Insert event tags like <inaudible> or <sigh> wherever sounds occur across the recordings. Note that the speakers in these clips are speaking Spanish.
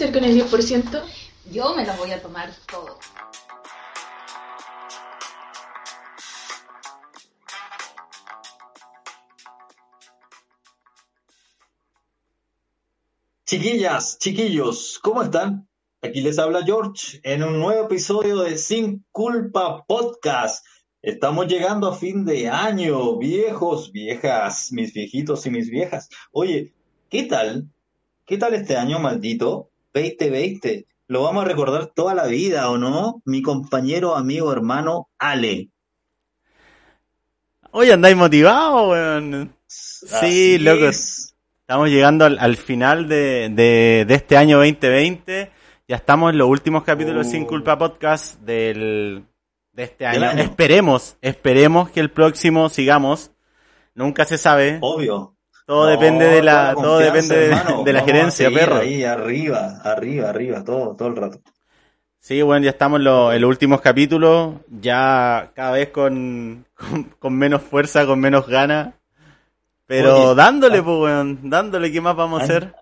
Hacer con el 10%? Yo me lo voy a tomar todo. Chiquillas, chiquillos, ¿cómo están? Aquí les habla George en un nuevo episodio de Sin Culpa Podcast. Estamos llegando a fin de año, viejos, viejas, mis viejitos y mis viejas. Oye, ¿qué tal? ¿Qué tal este año maldito? 2020. Lo vamos a recordar toda la vida, ¿o no? Mi compañero, amigo, hermano, Ale. Hoy andáis motivados, weón. Sí, loco. es. Estamos llegando al, al final de, de- de este año 2020. Ya estamos en los últimos capítulos Sin Oh. Culpa Podcast del, de este año. Esperemos, esperemos que el próximo sigamos. Nunca se sabe. Obvio. Todo No, depende de la, todo depende de, hermano. de la gerencia, perro. Ahí arriba, arriba, arriba, todo, todo el rato. Sí, bueno, ya estamos en, los- en los últimos capítulos, ya cada vez con, con, con menos fuerza, con menos ganas. Pero Oye, dándole, ah. pues, weón, dándole, ¿qué más vamos a hacer?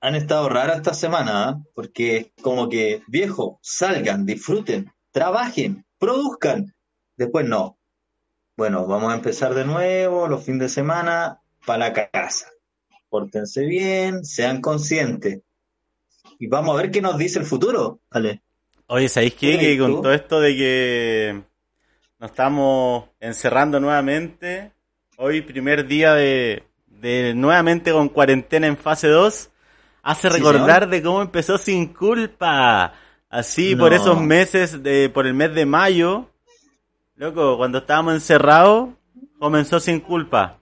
Han estado raras esta semana, ¿ah? porque como que, viejo, salgan, disfruten, trabajen, produzcan. Después no. Bueno, vamos a empezar de nuevo los fines de semana para la casa. Pórtense bien, sean conscientes. Y vamos a ver qué nos dice el futuro. Ale. Oye, ¿sabéis qué? ¿Qué Que con todo esto de que nos estamos encerrando nuevamente, hoy primer día de, de nuevamente con cuarentena en fase 2, hace Sí, recordar de cómo empezó sin culpa. Así, por esos meses, de, por el mes de mayo, loco, cuando estábamos encerrados, comenzó sin culpa.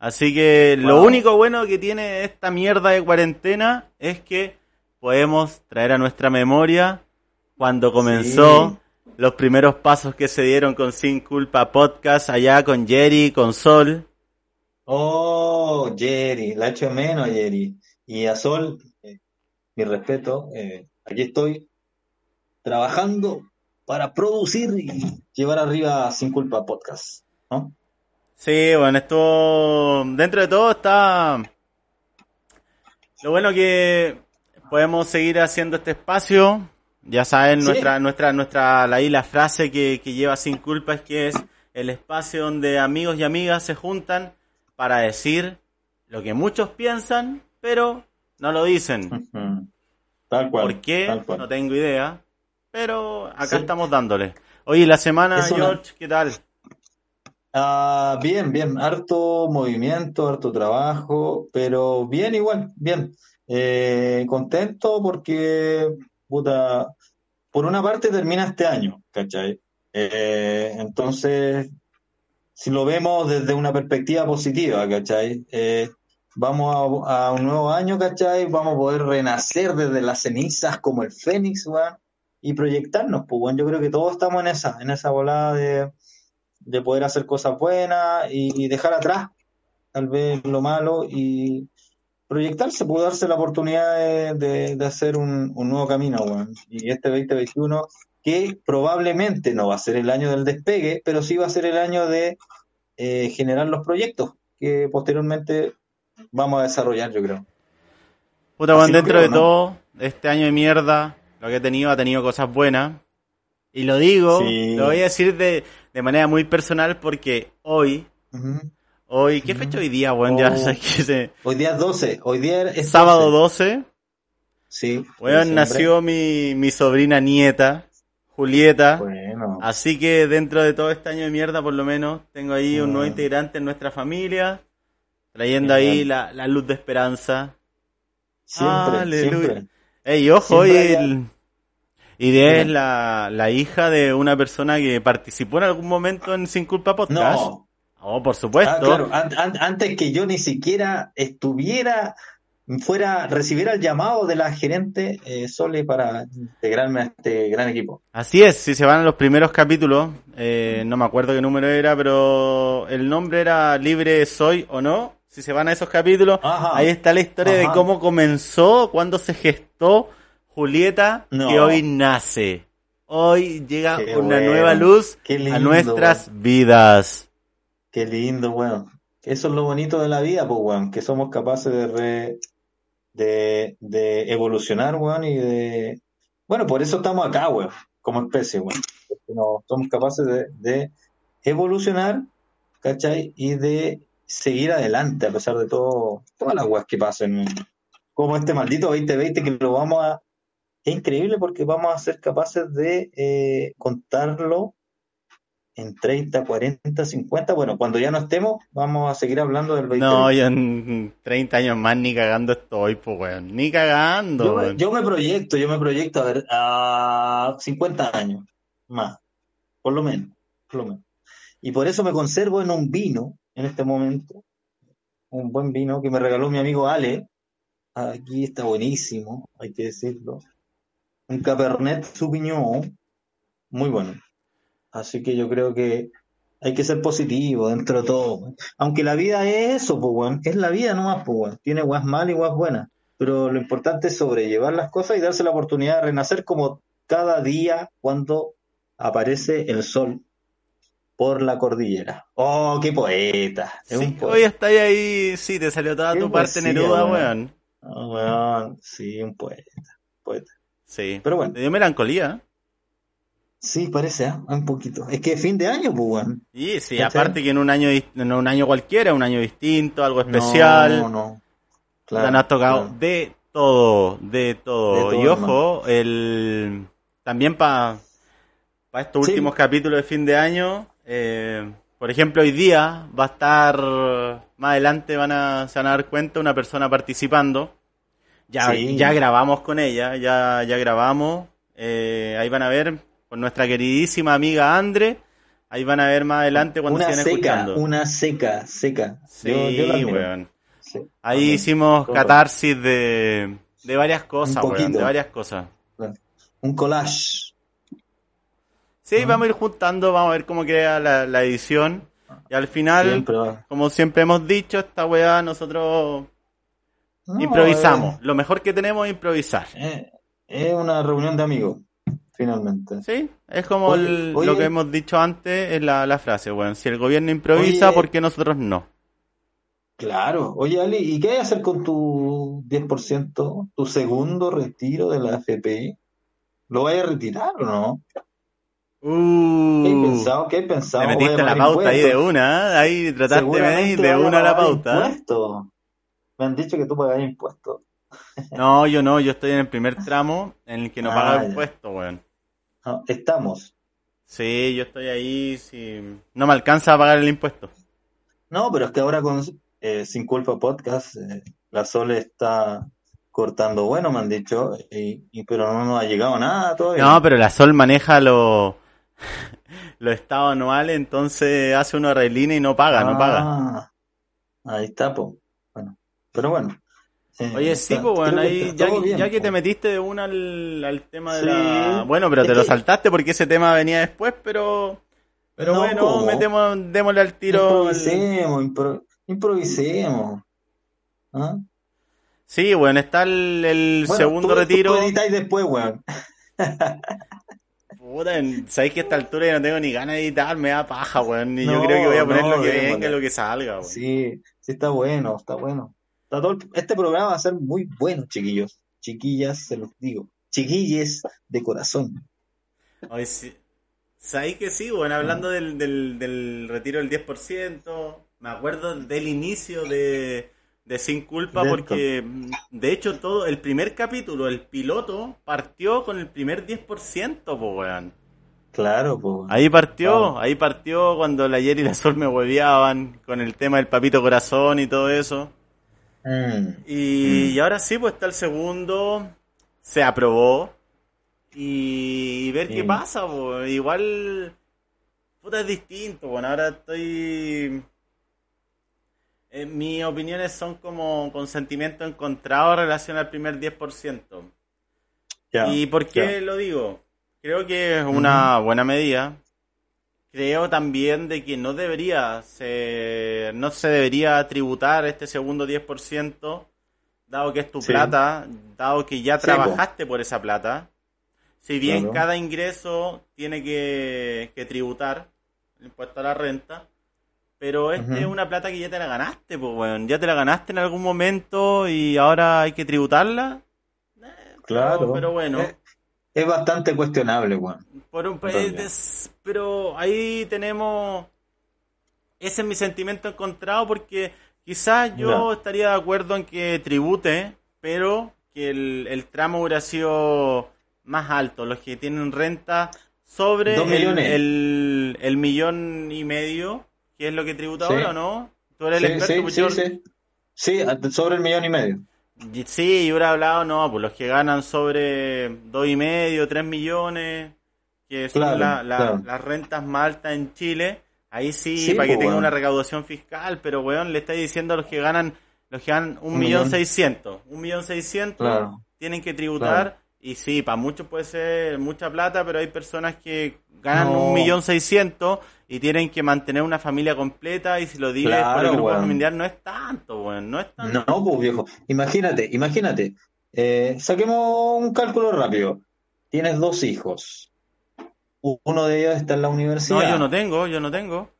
Así que lo único bueno que tiene esta mierda de cuarentena es que podemos traer a nuestra memoria cuando comenzó los primeros pasos que se dieron con Sin Culpa Podcast allá con Jerry, con Sol. Oh, Jerry, la echo menos, Jerry. Y a Sol, eh, mi respeto, eh, aquí estoy trabajando para producir y llevar arriba Sin Culpa Podcast, ¿no? Sí, bueno, esto dentro de todo está... Lo bueno que podemos seguir haciendo este espacio. Ya saben, Sí. nuestra, nuestra, nuestra, la, la frase que, que lleva Sin Culpa es que es el espacio donde amigos y amigas se juntan para decir lo que muchos piensan, pero no lo dicen. Tal cual, ¿Por qué? tal cual. No tengo idea. Pero acá Sí. estamos dándole. Oye, la semana, George, ¿qué tal? Ah, bien, bien, harto movimiento, harto trabajo, pero bien igual, bien. Eh, contento porque, puta, por una parte termina este año, ¿cachai? Eh, entonces, si lo vemos desde una perspectiva positiva, ¿cachai? Eh, vamos a, un nuevo año, ¿cachai? Vamos a poder renacer desde las cenizas como el Fénix, weón, y proyectarnos, pues, weón. Yo creo que todos estamos en esa, en esa volada de de poder hacer cosas buenas y, y dejar atrás tal vez lo malo y proyectarse, poder darse la oportunidad de, de- de hacer un, un nuevo camino, weón. Y este 2021, que probablemente no va a ser el año del despegue, pero sí va a ser el año de eh, generar los proyectos que posteriormente vamos a desarrollar, yo creo. Puta, bueno, dentro creo, de ¿no? todo, este año de mierda, lo que he tenido ha tenido cosas buenas. Y lo digo, Sí. lo voy a decir de, de manera muy personal porque hoy, hoy, ¿qué fecha hoy día, weón? Ya <laughs> Oh. se- Hoy día es 12, hoy día es sábado 12. 12, Sí, weón, nació mi, mi sobrina nieta, Julieta. Bueno, Así que dentro de todo este año de mierda, por lo menos, tengo ahí un nuevo integrante en nuestra familia, trayendo ahí la, la luz de esperanza. siempre, Aleluya. siempre. Ey, ojo, Siempre y, hay el- y de es la, la hija de una persona que participó en algún momento en Sin Culpa Podcast. No, Oh, por supuesto. Ah, claro, an- an- antes que yo ni siquiera estuviera fuera, recibiera el llamado de la gerente eh, Sole para integrarme a este gran equipo. Así es, si se van a los primeros capítulos, eh, no me acuerdo qué número era, pero el nombre era Libre Soy o no. Si se van a esos capítulos, Ajá. ahí está la historia de cómo comenzó, cuándo se gestó Julieta, No. que hoy nace. Hoy llega Qué una bueno. nueva luz a nuestras vidas. Qué lindo, weón. Eso es lo bonito de la vida, pues, weón, que somos capaces de, re- de, de evolucionar, weón, y de... Bueno, por eso estamos acá, weón, como especie, weón. No, somos capaces de, de evolucionar, ¿cachai? Y de seguir adelante a pesar de todo, todas las weas que pasen. Como este maldito 2020 que lo vamos a... Es increíble porque vamos a ser capaces de eh, contarlo en 30, 40, 50. Bueno, cuando ya no estemos, vamos a seguir hablando del 2020. No, yo en 30 años más ni cagando estoy, pues, weón. Ni cagando, yo, me, yo me proyecto, yo me proyecto a ver a 50 años más, por lo menos, por lo menos. Y por eso me conservo en un vino en este momento, un buen vino que me regaló mi amigo Ale. Aquí está buenísimo, hay que decirlo. Un Cabernet Sauvignon, muy bueno. Así que yo creo que hay que ser positivo dentro de todo. Aunque la vida es eso, pues, weón. Es la vida nomás, pues, weón. Tiene guas malas y guas buenas. Pero lo importante es sobrellevar las cosas y darse la oportunidad de renacer como cada día cuando aparece el sol por la cordillera. ¡Oh, qué poeta! Es Sí, un poeta. hoy está ahí, sí, te salió toda tu parte Neruda, weón. weón. Ah, weón, sí, un poeta. poeta. Sí. Pero bueno. Te dio melancolía. Sí, parece, ¿ah? Un poquito. Es que fin de año, pues, weón. Sí, ¿Cachai? aparte que en un año en un año cualquiera, un año distinto, algo especial. No, no. Has tocado claro. de todo, de todo. De todo, y ojo, el también para estos Sí. últimos capítulos de fin de año, eh, por ejemplo, hoy día va a estar, más adelante van a, se van a dar cuenta, una persona participando. Ya, Sí. ya grabamos con ella, ya, ya grabamos. eh, ahí van a ver con nuestra queridísima amiga Andre. Ahí van a ver más adelante cuando Una seca, escuchando. una seca, seca. Sí, Yo- weón. Sí. Ahí hicimos Todo. catarsis de, de varias cosas, weón, de varias cosas. Un collage. Sí, Ah. vamos a ir juntando, vamos a ver cómo queda la, la edición. Y al final, Siempre como siempre hemos dicho, esta weá nosotros No, improvisamos. Lo mejor que tenemos es improvisar. eh, Es una reunión de amigos, finalmente. ¿Sí? Es como Oye, el- oye. lo que hemos dicho antes, es la, la frase, weón. Si el gobierno improvisa, Oye. ¿por qué nosotros no? Claro. Oye, Ali, ¿y qué hay que hacer con tu 10%, tu segundo retiro de la AFP? ¿Lo vas a retirar o no? ¿Qué hay Uh, pensado? ¿Qué hay pensado? te ¿Voy a metiste la pauta ahí de impuestos? una, ¿eh? ahí trataste de de una la pauta. ¿eh? Me han dicho que tú pagas impuestos. No, yo no, yo estoy en el primer tramo en el que no Ah, paga impuestos, weón. No, estamos. Sí, yo estoy ahí, si no me alcanza a pagar el impuesto. No, pero es que ahora con eh, Sin Culpa Podcast, eh, la Sole está cortando bueno, me han dicho, y, y- pero no nos ha llegado nada todavía. No, pero la Sol maneja los <laughs> los estados anuales, entonces hace unos arreglines y no paga, no paga. Ah, Ahí está, pues. Bueno, pero bueno. Eh, Oye, sí, pues bueno, ahí ya, bien, ya que po. te metiste de una al, al tema de Sí. la... Bueno, pero Es te lo saltaste porque ese tema venía después, pero... Pero No, bueno, metemos, démosle al tiro... Improvisemos, impro- improvisemos. ¿Ah? Sí, bueno, está el, el Bueno, segundo tú- tú retiro. editáis después, weón. Puta, sabéis que a esta altura yo no tengo ni ganas de editar, me da paja, weón. Y yo creo que voy a poner no, lo que venga, lo que salga, weón. Sí, sí está bueno, está bueno. Este programa va a ser muy bueno, chiquillos. Chiquillas, se los digo. Chiquilles de corazón. Ay, sí. ¿Sabéis que sí, weón? Hablando del, del, del retiro del 10%, me acuerdo del inicio de, de Sin Culpa, porque mm, de hecho todo, el primer capítulo, el piloto, partió con el primer 10%, po, weón. Claro, pues. Ahí partió, ahí partió cuando la ayer y la Sol me hueveaban con el tema del papito corazón y todo eso. Mm. Y, y ahora sí, pues está el segundo, se aprobó. Y ver qué pasa, pues. Igual, puta, es distinto, bueno, ahora estoy... eh, mis opiniones son como con sentimiento encontrado en relación al primer 10%. Ya, ¿Y por qué lo digo? Creo que es una buena medida. Creo también de que no debería se, no se debería tributar este segundo 10%, dado que es tu Sí. plata, dado que ya Sí, trabajaste por esa plata. Si bien Claro. cada ingreso tiene que, que tributar el impuesto a la renta, pero este es una plata que ya te la ganaste, pues bueno, ya te la ganaste en algún momento y ahora hay que tributarla. Eh, Claro. Pero, pero bueno. Es, es bastante cuestionable, weón. Por un país des- pero ahí tenemos ese es mi sentimiento encontrado porque quizás yo estaría de acuerdo en que tribute, pero que el, el tramo hubiera sido más alto, los que tienen renta sobre el, el, el millón y medio, que es lo que tributa Sí. ahora, ¿o no? Tú eres el Sí, experto, sí, pues sí, sí. Sobre el millón y medio. Sí, yo hubiera hablado, no, pues los que ganan sobre dos y medio, tres millones, que son Claro, la- la- claro. las rentas más altas en Chile, ahí sí, Sí, para que pues, tengan una recaudación fiscal, pero weón, le estáis diciendo a los que ganan, los que ganan un Un millón seiscientos, un millón seiscientos, tienen que tributar. Y sí, para muchos puede ser mucha plata, pero hay personas que ganan un millón seiscientos y tienen que mantener una familia completa, y si lo divides por el Claro, grupo weón. familiar no es tanto, weón, no es tanto. No, pues viejo. Imagínate, imagínate. Eh, saquemos un cálculo rápido. Tienes dos hijos. Uno de ellos está en la universidad. No, yo no tengo, yo no tengo.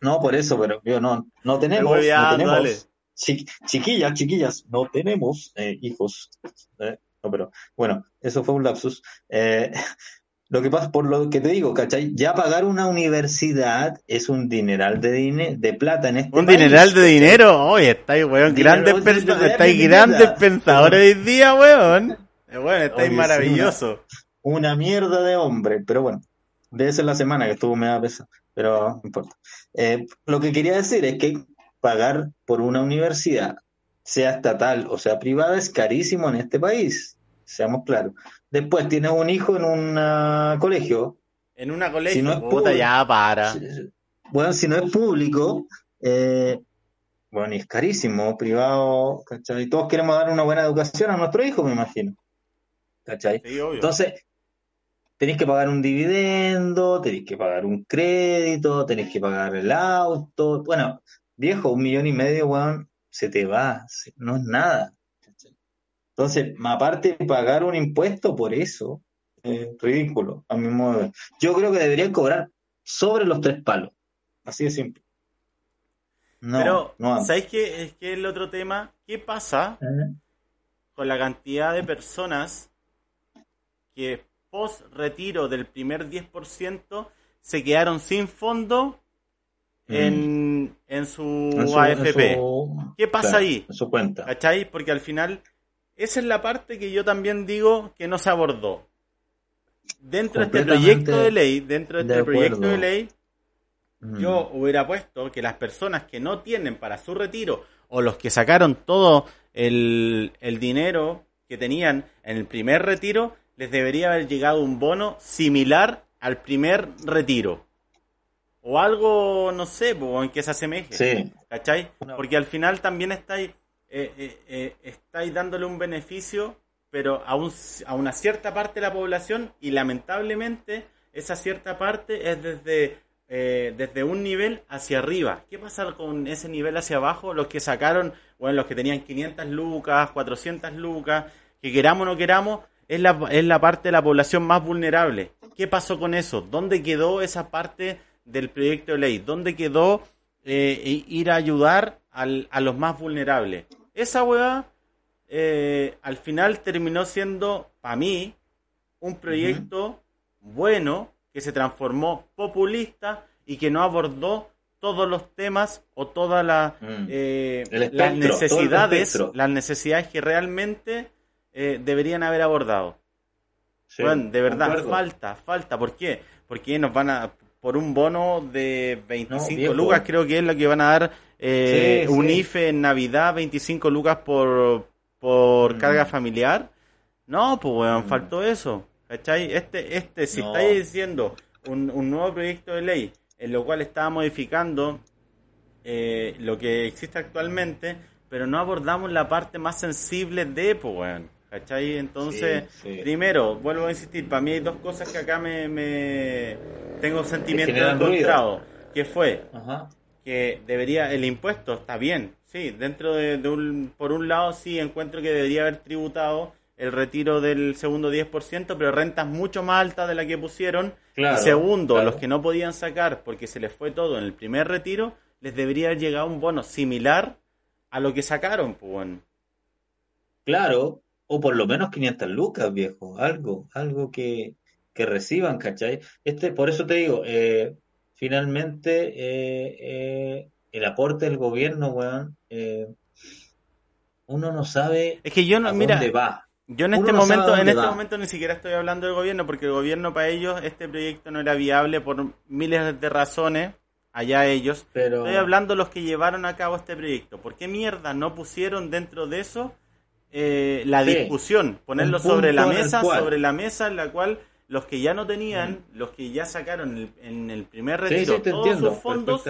No, por eso, pero yo no, no tenemos, no tenemos. dale. Chi- chiquillas, chiquillas, no tenemos eh, hijos. Eh, no, pero bueno, eso fue un lapsus. Eh, <laughs> lo que pasa, por lo que te digo, ¿cachai? Ya pagar una universidad es un dineral de dine- de plata en este Un país, dineral de dinero. Oye, estáis, weón, grandes, estáis de grandes pensadores hoy día, weón. <laughs> Eh, Weón, estáis maravilloso. Una mierda de hombre, pero bueno, debe ser la semana que estuvo media pesada, pero no importa. Eh, lo que quería decir es que pagar por una universidad, sea estatal o sea privada, es carísimo en este país, seamos claros. Después tienes un hijo en un ah, colegio, En una colegio, Si no es puta, público- ya para. bueno, si no es público, eh, bueno, y es carísimo, privado, ¿cachai? Todos queremos dar una buena educación a nuestro hijo, me imagino, ¿cachai? Sí. Entonces, tenéis que pagar un dividendo, tenéis que pagar un crédito, tenéis que pagar el auto. Bueno, viejo, un millón y medio, weón, se te va, se- no es nada. Entonces, aparte de pagar un impuesto por eso, eh, ridículo, a mi modo de ver. Yo creo que deberían cobrar sobre los tres palos. Así de simple. No, Pero, no. ¿sabéis qué es que el otro tema? ¿Qué pasa Eh, con la cantidad de personas que post retiro del primer 10% se quedaron sin fondo en, en su Mm. en su- en AFP? su- ¿Qué pasa claro, ahí? En su cuenta. ¿Cachai? Porque al final, esa es la parte que yo también digo que no se abordó. Dentro de este proyecto de ley, dentro de este de proyecto de ley, Mm. yo hubiera puesto que las personas que no tienen para su retiro o los que sacaron todo el, el dinero que tenían en el primer retiro, les debería haber llegado un bono similar al primer retiro. O algo, no sé, po, en que se asemeje. Sí, ¿Cachai? Porque al final también estáis, eh, eh, eh, estáis dándole un beneficio, pero a, un- a una cierta parte de la población y lamentablemente esa cierta parte es desde, eh, desde un nivel hacia arriba. ¿Qué pasa con ese nivel hacia abajo? Los que sacaron, bueno, los que tenían 500 lucas, 400 lucas, que queramos o no queramos, es la, es la parte de la población más vulnerable. ¿Qué pasó con eso? ¿Dónde quedó esa parte del proyecto de ley? ¿Dónde quedó eh, ir a ayudar al- a los más vulnerables? Esa weá eh, al final terminó siendo, para mí, un proyecto bueno que se transformó populista y que no abordó todos los temas o todas la, Mm. eh, las necesidades, las necesidades que realmente eh, deberían haber abordado. Sí, Weón, de verdad, falta, falta. ¿Por qué? Porque nos van a, por un bono de 25 viejo. lucas, creo que es lo que van a dar eh, Sí, un sí. IFE en Navidad, 25 lucas por, por Mm. carga familiar. No, pues weón, Mm. faltó eso. ¿Cachai? Este, este, si No. estáis diciendo un, un nuevo proyecto de ley en lo cual estaba modificando eh, lo que existe actualmente, pero no abordamos la parte más sensible de, pues, weón. ¿Cachai? Entonces, Sí, sí. primero, vuelvo a insistir, para mí hay dos cosas que acá me, me tengo sentimientos encontrados. Que fue Ajá. que debería, el impuesto está bien, sí, dentro de, de un, por un lado sí encuentro que debería haber tributado el retiro del segundo 10%, pero rentas mucho más altas de la que pusieron. Claro, y segundo, claro. los que no podían sacar porque se les fue todo en el primer retiro, les debería haber llegado un bono similar a lo que sacaron, pues. Claro, o por lo menos 500 lucas, viejo, algo, algo que, que reciban, ¿cachai? Este, por eso te digo, eh, finalmente eh, eh, el aporte del gobierno, weón, uno no sabe Es que yo a no, mira, dónde va. Yo en Uno este no momento, en este va. momento ni siquiera estoy hablando del gobierno, porque el gobierno para ellos este proyecto no era viable por miles de razones, allá ellos. Pero Estoy hablando de los que llevaron a cabo este proyecto. ¿Por qué mierda no pusieron dentro de eso eh, la Sí. discusión? Ponerlo sobre la mesa, sobre la mesa en la cual los que ya no tenían, los que ya sacaron el- en el primer retiro sí, todos entiendo sus fondos.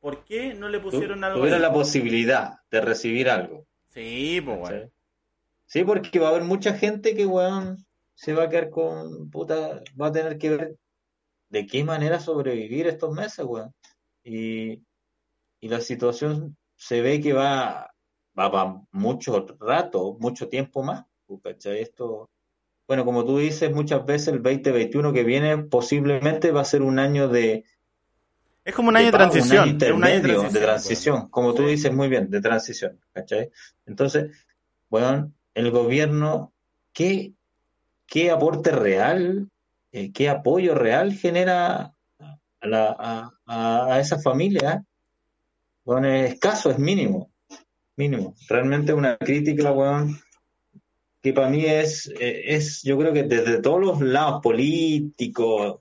¿por qué no le pusieron algo tuviera ahí? la posibilidad de recibir algo. Sí, pues bueno. Sí, porque va a haber mucha gente que, weón, se va a quedar con, puta, va a tener que ver de qué manera sobrevivir estos meses, weón. Y, y la situación se ve que va, va para mucho rato, mucho tiempo más, ¿cachai? Esto, bueno, como tú dices, muchas veces el 2021 que viene posiblemente va a ser un año de, Es como un año de pago, transición. Un año es un año de intermedio, de transición, transición, como tú dices muy bien, de transición, ¿cachai? Entonces, bueno, el gobierno, ¿qué, qué aporte real, eh, qué apoyo real genera a, la, a, a, a esa familia? Bueno, es escaso, es mínimo, mínimo. Realmente una crítica, weón, que para mí es, eh, es, yo creo que desde todos los lados políticos,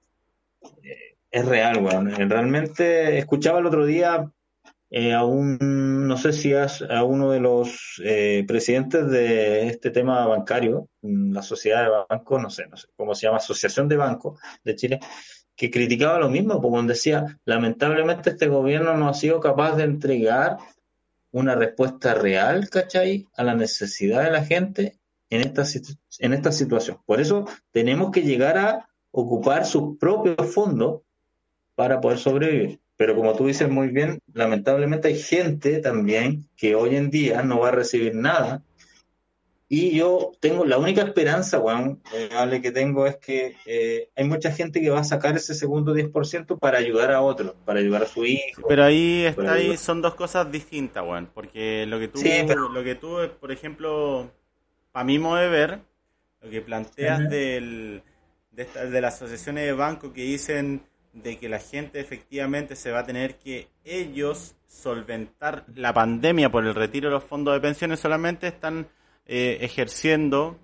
eh, es real, weón. Eh, Realmente escuchaba el otro día a un, no sé si es a uno de los eh, presidentes de este tema bancario, mm, la sociedad de bancos, no sé, no sé cómo se llama, Asociación de Bancos de Chile, que criticaba lo mismo, porque decía, lamentablemente este gobierno no ha sido capaz de entregar una respuesta real, ¿cachai?, a la necesidad de la gente en esta, en esta situación. Por eso tenemos que llegar a ocupar sus propios fondos para poder sobrevivir. Pero como tú dices muy bien, lamentablemente hay gente también que hoy en día no va a recibir nada. Y yo tengo la única esperanza, Juan, que tengo es que eh, hay mucha gente que va a sacar ese segundo 10% para ayudar a otros, para ayudar a su hijo. Pero ahí está ahí, son dos cosas distintas, weón. Porque lo que tú, Sí, pero- lo que tú, por ejemplo, para mí modo de ver, lo que planteas del, de, esta- de las asociaciones de banco que dicen de que la gente efectivamente se va a tener que ellos solventar la pandemia por el retiro de los fondos de pensiones, solamente están eh, ejerciendo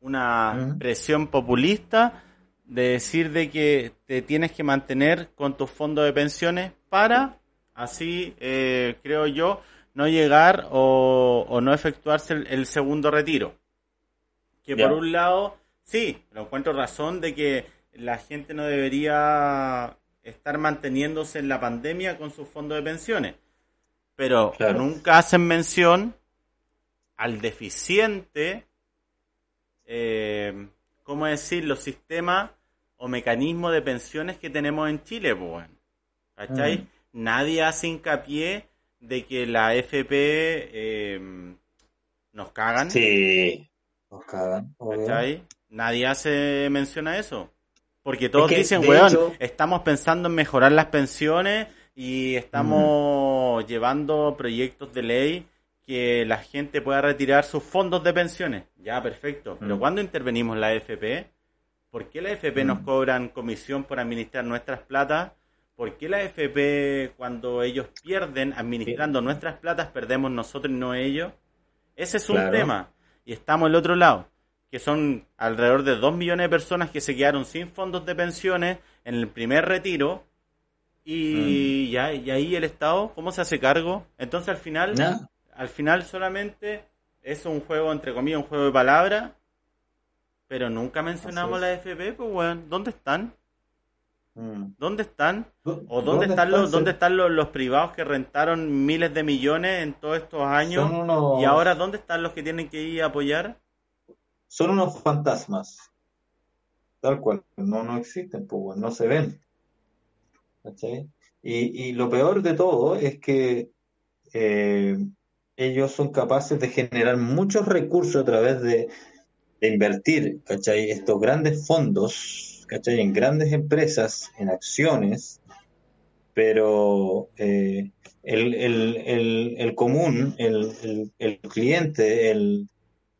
una presión populista de decir de que te tienes que mantener con tus fondos de pensiones para así, eh, creo yo, no llegar o, o no efectuarse el, el segundo retiro. Que por un lado, sí, lo encuentro razón de que la gente no debería estar manteniéndose en la pandemia con sus fondos de pensiones. Pero Claro. nunca hacen mención al deficiente, eh, ¿cómo decir?, los sistemas o mecanismos de pensiones que tenemos en Chile, pues. ¿cachai? Nadie hace hincapié de que la FP eh, nos cagan, Sí, nos cagan. ¿cachai? Nadie hace mención a eso. Porque todos que, dicen, weón, hecho- estamos pensando en mejorar las pensiones y estamos llevando proyectos de ley que la gente pueda retirar sus fondos de pensiones. Ya, perfecto. Pero Mm. ¿cuándo intervenimos la AFP? ¿Por qué la AFP nos Mm. cobran comisión por administrar nuestras platas? ¿Por qué la AFP cuando ellos pierden administrando nuestras platas perdemos nosotros y no ellos? Ese es un Claro. tema. Y estamos al otro lado, que son alrededor de 2 millones de personas que se quedaron sin fondos de pensiones en el primer retiro. Y, ya, y ahí el Estado, ¿cómo se hace cargo? Entonces al final. Al final solamente es un juego, entre comillas, un juego de palabras. Pero nunca mencionamos la AFP, pues weón, ¿dónde están? Mm. ¿Dónde están? ¿Dó- ¿O dónde, están, los, dónde están los, los privados que rentaron miles de millones en todos estos años? Unos, Y ahora, ¿dónde están los que tienen que ir a apoyar? son unos fantasmas. Tal cual. No, no existen, pues, no se ven. ¿Cachai? Y, y lo peor de todo es que eh, ellos son capaces de generar muchos recursos a través de, invertir, ¿cachai? Estos grandes fondos. En grandes empresas, en acciones, pero eh, el, el, el, el común, el, cliente, el,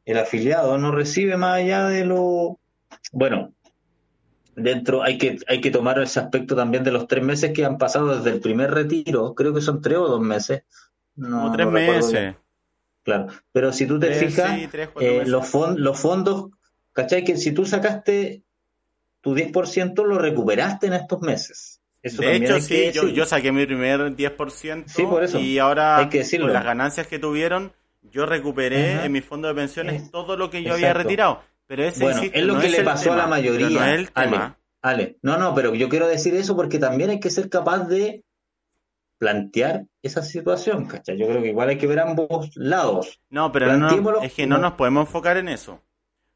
el afiliado no recibe más allá de lo... Bueno, dentro hay que, hay que tomar ese aspecto también de los tres meses que han pasado desde el primer retiro, creo que son tres o dos meses. No, Como tres no meses. Claro, pero si tú te Tres, fijas, sí, tres, cuatro eh, los, los fondos, ¿cachai? Que si tú sacaste tu 10% lo recuperaste en estos meses. Eso De hecho, sí, yo, yo saqué mi primer 10% Sí, por eso. y ahora Hay que decirlo. con las ganancias que tuvieron, yo recuperé Ajá. en mi fondo de pensiones todo lo que yo había retirado. Pero ese, Bueno, insisto, es lo no que le pasó a la mayoría. no es el Ale, tema. Ale. No, no, pero yo quiero decir eso porque también hay que ser capaz de plantear esa situación, ¿cachai? Yo creo que igual hay que ver ambos lados. No, pero no, es que no nos podemos enfocar en eso.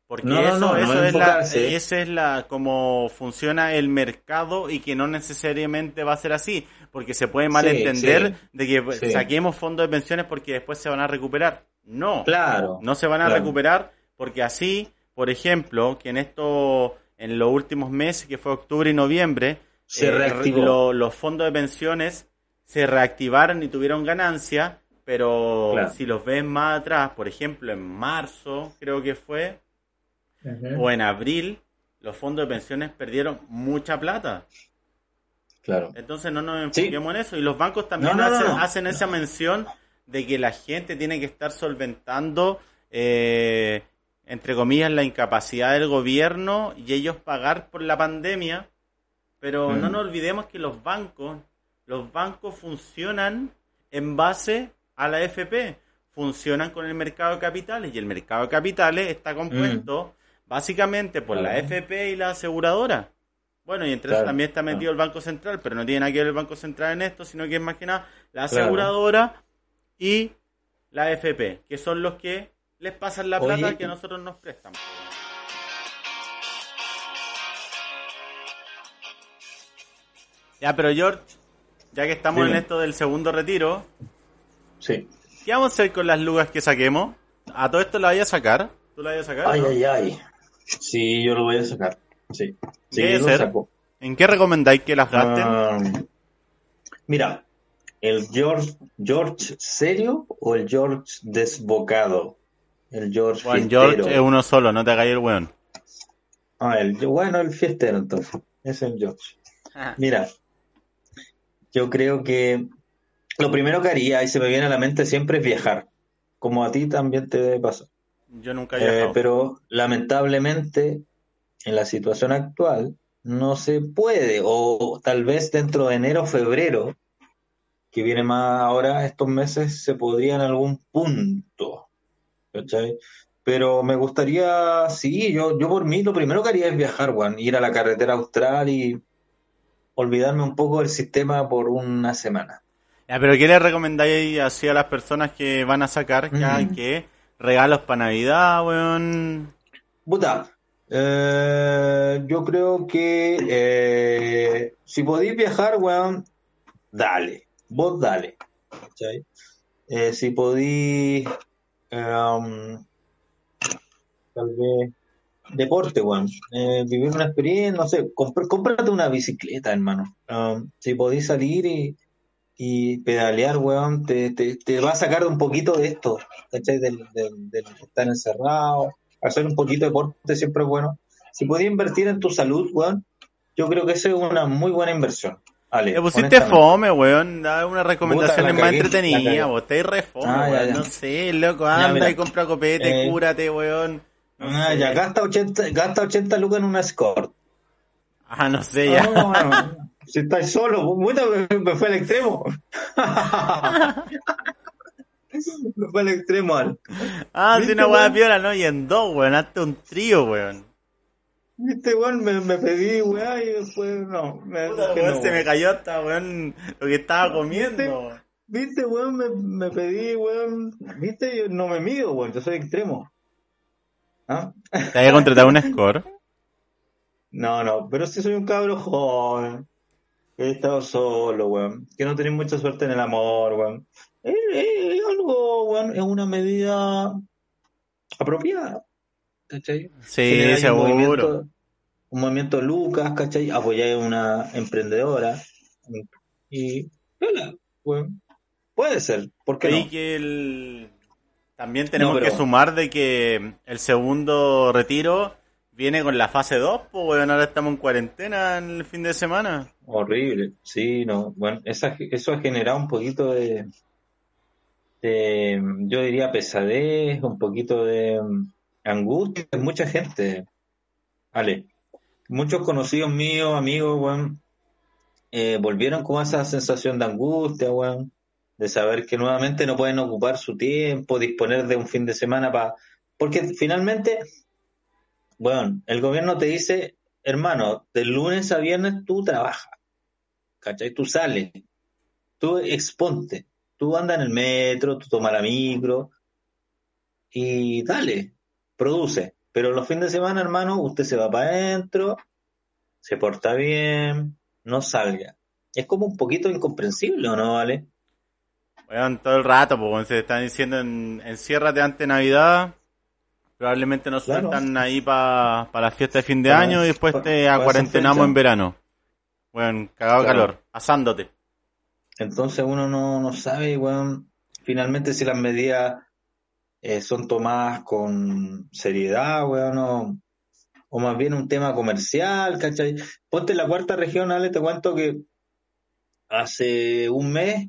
Porque No, eso, no, no eso es la, esa es la como funciona el mercado y que no necesariamente va a ser así, porque se puede malentender sí, de que sí. saquemos fondos de pensiones porque después se van a recuperar. No, Claro. no se van a claro. recuperar porque así, por ejemplo, que en esto en los últimos meses, que fue octubre y noviembre, Se eh, reactivó. lo- los fondos de pensiones se reactivaron y tuvieron ganancia, pero Claro. si los ves más atrás, por ejemplo, en marzo, creo que fue, o en abril, los fondos de pensiones perdieron mucha plata. Claro. Entonces no nos Sí. enfoquemos en eso. Y los bancos también No, no, no, hacen, no. hacen esa mención de que la gente tiene que estar solventando, eh, entre comillas, la incapacidad del gobierno y ellos pagar por la pandemia. Pero Mm. no nos olvidemos que los bancos, los bancos funcionan en base a la FP, funcionan con el mercado de capitales y el mercado de capitales está compuesto básicamente por la Mm. FP y la aseguradora. Bueno, y entre eso también está metido el Banco Central, pero no tiene nada que ver el Banco Central en esto, sino que es más que nada la Claro. aseguradora y la FP, que son los que les pasan la Oye, plata que y- a nosotros nos prestan. Ya, pero George, ya que estamos Dime. en esto del segundo retiro, Sí. ¿qué vamos a hacer con las lugas que saquemos? ¿A todo esto la vaya a sacar? ¿Tú la vayas a sacar? Ay, no? ay, ay. Sí, yo lo voy a sacar. Sí. Sí, ¿Qué yo lo saco. ¿En qué recomendáis que las gasten? Ah, mira, ¿el George, George serio o el George desbocado? El George Juan fiestero. George es uno solo, no te hagáis el weón. Ah, el, bueno, el fiestero entonces. Es el George. <laughs> Mira, yo creo que lo primero que haría y se me viene a la mente siempre es viajar, como a ti también te debe pasar. Yo nunca he Eh, viajado. pero lamentablemente en la situación actual no se puede, o tal vez dentro de enero o febrero, que viene más ahora, estos meses se podría en algún punto, ¿cachai? Pero me gustaría, sí, yo, yo por mí lo primero que haría es viajar, Juan, ir a la carretera austral y olvidarme un poco del sistema por una semana. Ya, pero ¿qué le recomendáis así a las personas que van a sacar? Que, Mm. ¿qué? regalos para Navidad, weón. Puta, eh, yo creo que eh, si podéis viajar, weón, dale, vos dale. ¿cachai? Eh, si podéis, em, tal vez, deporte, weón, eh, vivir una experiencia, no sé, compr- cómprate una bicicleta, hermano. Em, si podéis salir y, y pedalear, weón, te, te, te va a sacar un poquito de esto, ¿cachai? Del, del, del estar encerrado, hacer un poquito de deporte siempre es bueno. Si podéis invertir en tu salud, weón, yo creo que eso es una muy buena inversión. Ale, Le pusiste fome, weón. Da una recomendación Puta, la más cagué, la entretenida, cagué. vos. Estáis re fome, Ah, ya, weón. ya. No sé, loco, Ya, anda mira. y compra copete, Eh, cúrate, weón. Ah, sé. ya, gasta 80, gasta 80 lucas en una Escort. Ah, no sé, ya. No, no, <laughs> si estás solo, puta, me, me fue al extremo. <laughs> me fue al extremo, Al. Ah, ¿Viste, una weá piola, ¿no? Y en dos, weón. Hazte un trío, weón. Viste, weón, me, me pedí, weón, y después no. Me, Puta, weón, no, se me cayó hasta, weón, lo que estaba comiendo. Viste, weón, me, me pedí, weón. Viste, yo no me mido, weón, yo soy extremo. ¿Ah? ¿Te había contratado un score? No, no, pero sí soy un cabro joven. Que he estado solo, weón. Que no tenés mucha suerte en el amor, weón. Es, es- es algo, weón, es una medida apropiada. ¿Cachai? Sí, Generar un seguro. movimiento, un movimiento Lucas, ¿cachai? Apoyar a una emprendedora. Y, hola, weón. Puede ser, ¿por qué Y no? que el... también tenemos No, pero- que sumar de que el segundo retiro viene con la fase 2, pues ahora estamos en cuarentena en el fin de semana. Horrible, sí, no. Bueno, esa, eso ha generado un poquito de, de, yo diría, pesadez, un poquito de mm, angustia en mucha gente. Ale, muchos conocidos míos, amigos, weón, eh, volvieron con esa sensación de angustia, de saber que nuevamente no pueden ocupar su tiempo, disponer de un fin de semana para... Porque finalmente, bueno, el gobierno te dice, hermano, de lunes a viernes tú trabajas, ¿cachai? Tú sales, tú exponte, tú andas en el metro, tú tomas la micro y dale, produce. Pero los fines de semana, hermano, usted se va para adentro, se porta bien, no salga. Es como un poquito incomprensible, ¿o no, vale? Weón, todo el rato, pues se están diciendo en, enciérrate ante Navidad. Probablemente nos Claro. sueltan ahí para la fiesta de fin de Para- año y después para- te acuarentenamos en verano. Weón, cagado de Claro. calor, asándote. Entonces uno no, no sabe, weón, finalmente si las medidas eh, son tomadas con seriedad, weón, o, o más bien un tema comercial, ¿cachai? Ponte en la cuarta región, Ale, te cuento que hace un mes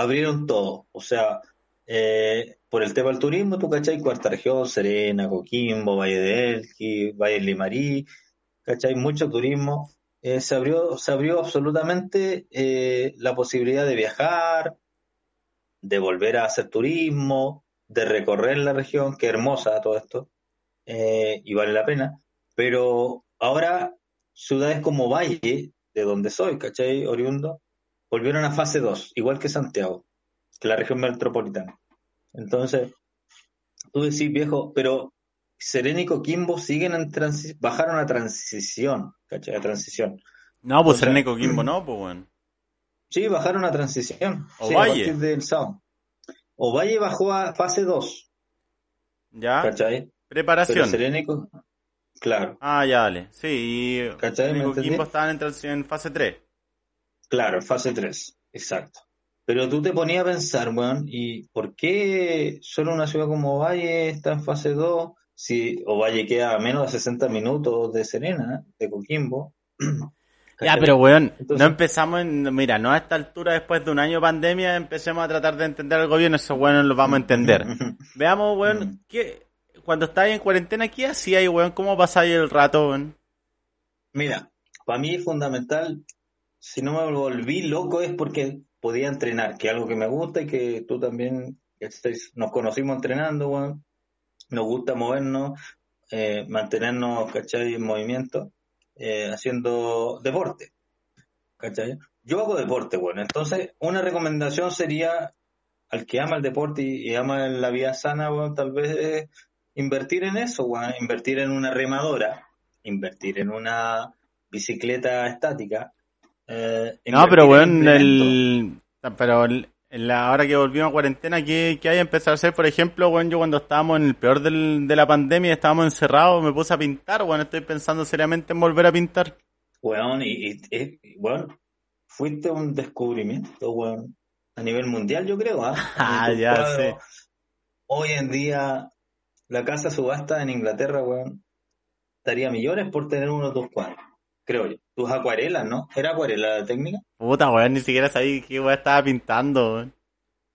abrieron todo, o sea, eh, por el tema del turismo, tú, ¿cachai? Cuarta región, Serena, Coquimbo, Valle de Elqui, Valle del Limarí, ¿cachai? Mucho turismo. Eh, se abrió, se abrió absolutamente eh, la posibilidad de viajar, de volver a hacer turismo, de recorrer la región, que hermosa todo esto, y vale la pena. Pero ahora ciudades como Valle, de donde soy, ¿cachai? Oriundo, volvieron a fase 2, igual que Santiago, que la región metropolitana. Entonces, tú decís, viejo, pero Serena y Coquimbo siguen en transi bajaron a transición, ¿cachai? A transición. No, pues O Serena y Coquimbo, no, pues weón. Sí, bajaron a transición. Sí, a Ovalle. partir del sábado. Ovalle bajó a fase 2, Ya, ¿cachai? Preparación. Serena y Co- Claro, Ah, ya, dale. Sí, y ¿Cachai? Serena y ¿Me Coquimbo estaban en, en fase 3. Claro, fase 3, exacto. Pero tú te ponías a pensar, weón, ¿y por qué solo una ciudad como Ovalle está en fase 2 si Ovalle queda a menos de 60 minutos de Serena, de Coquimbo? <clears throat> Ya, pero weón, Entonces- no empezamos en, mira, no a esta altura después de un año de pandemia empecemos a tratar de entender al gobierno, eso weón lo vamos a entender. <laughs> Veamos, Mm. weón, ¿qué, cuando estáis en cuarentena, ¿qué hacíais, weón? ¿Cómo pasáis el rato, weón? Mira, para mí es fundamental, si no me volví loco es porque podía entrenar, que es algo que me gusta y que tú también nos conocimos entrenando, weón. Nos gusta movernos, eh, mantenernos, ¿cachai? En movimiento, eh, haciendo deporte, ¿cachai? Yo hago deporte, bueno, entonces una recomendación sería al que ama el deporte y, ama la vida sana, bueno, tal vez eh, invertir en eso, bueno, invertir en una remadora, invertir en una bicicleta estática. Eh, No, pero weón, el, pero el- en la hora que volvimos a cuarentena, ¿qué, qué hay que empezar a hacer? Por ejemplo, weón, yo cuando estábamos en el peor del, de la pandemia, estábamos encerrados, me puse a pintar, weón, estoy pensando seriamente en volver a pintar. Weón, y, y- y- weón, fuiste un descubrimiento, weón, a nivel mundial, yo creo, ¿ah? <laughs> Ah, ya, cuadros. Hoy en día, la casa subasta en Inglaterra, weón, daría millones por tener uno de tus cuadros, creo yo. Tus acuarelas, ¿no? ¿Era acuarela la técnica? Puta, weón, ni siquiera sabía qué weón estaba pintando, weón.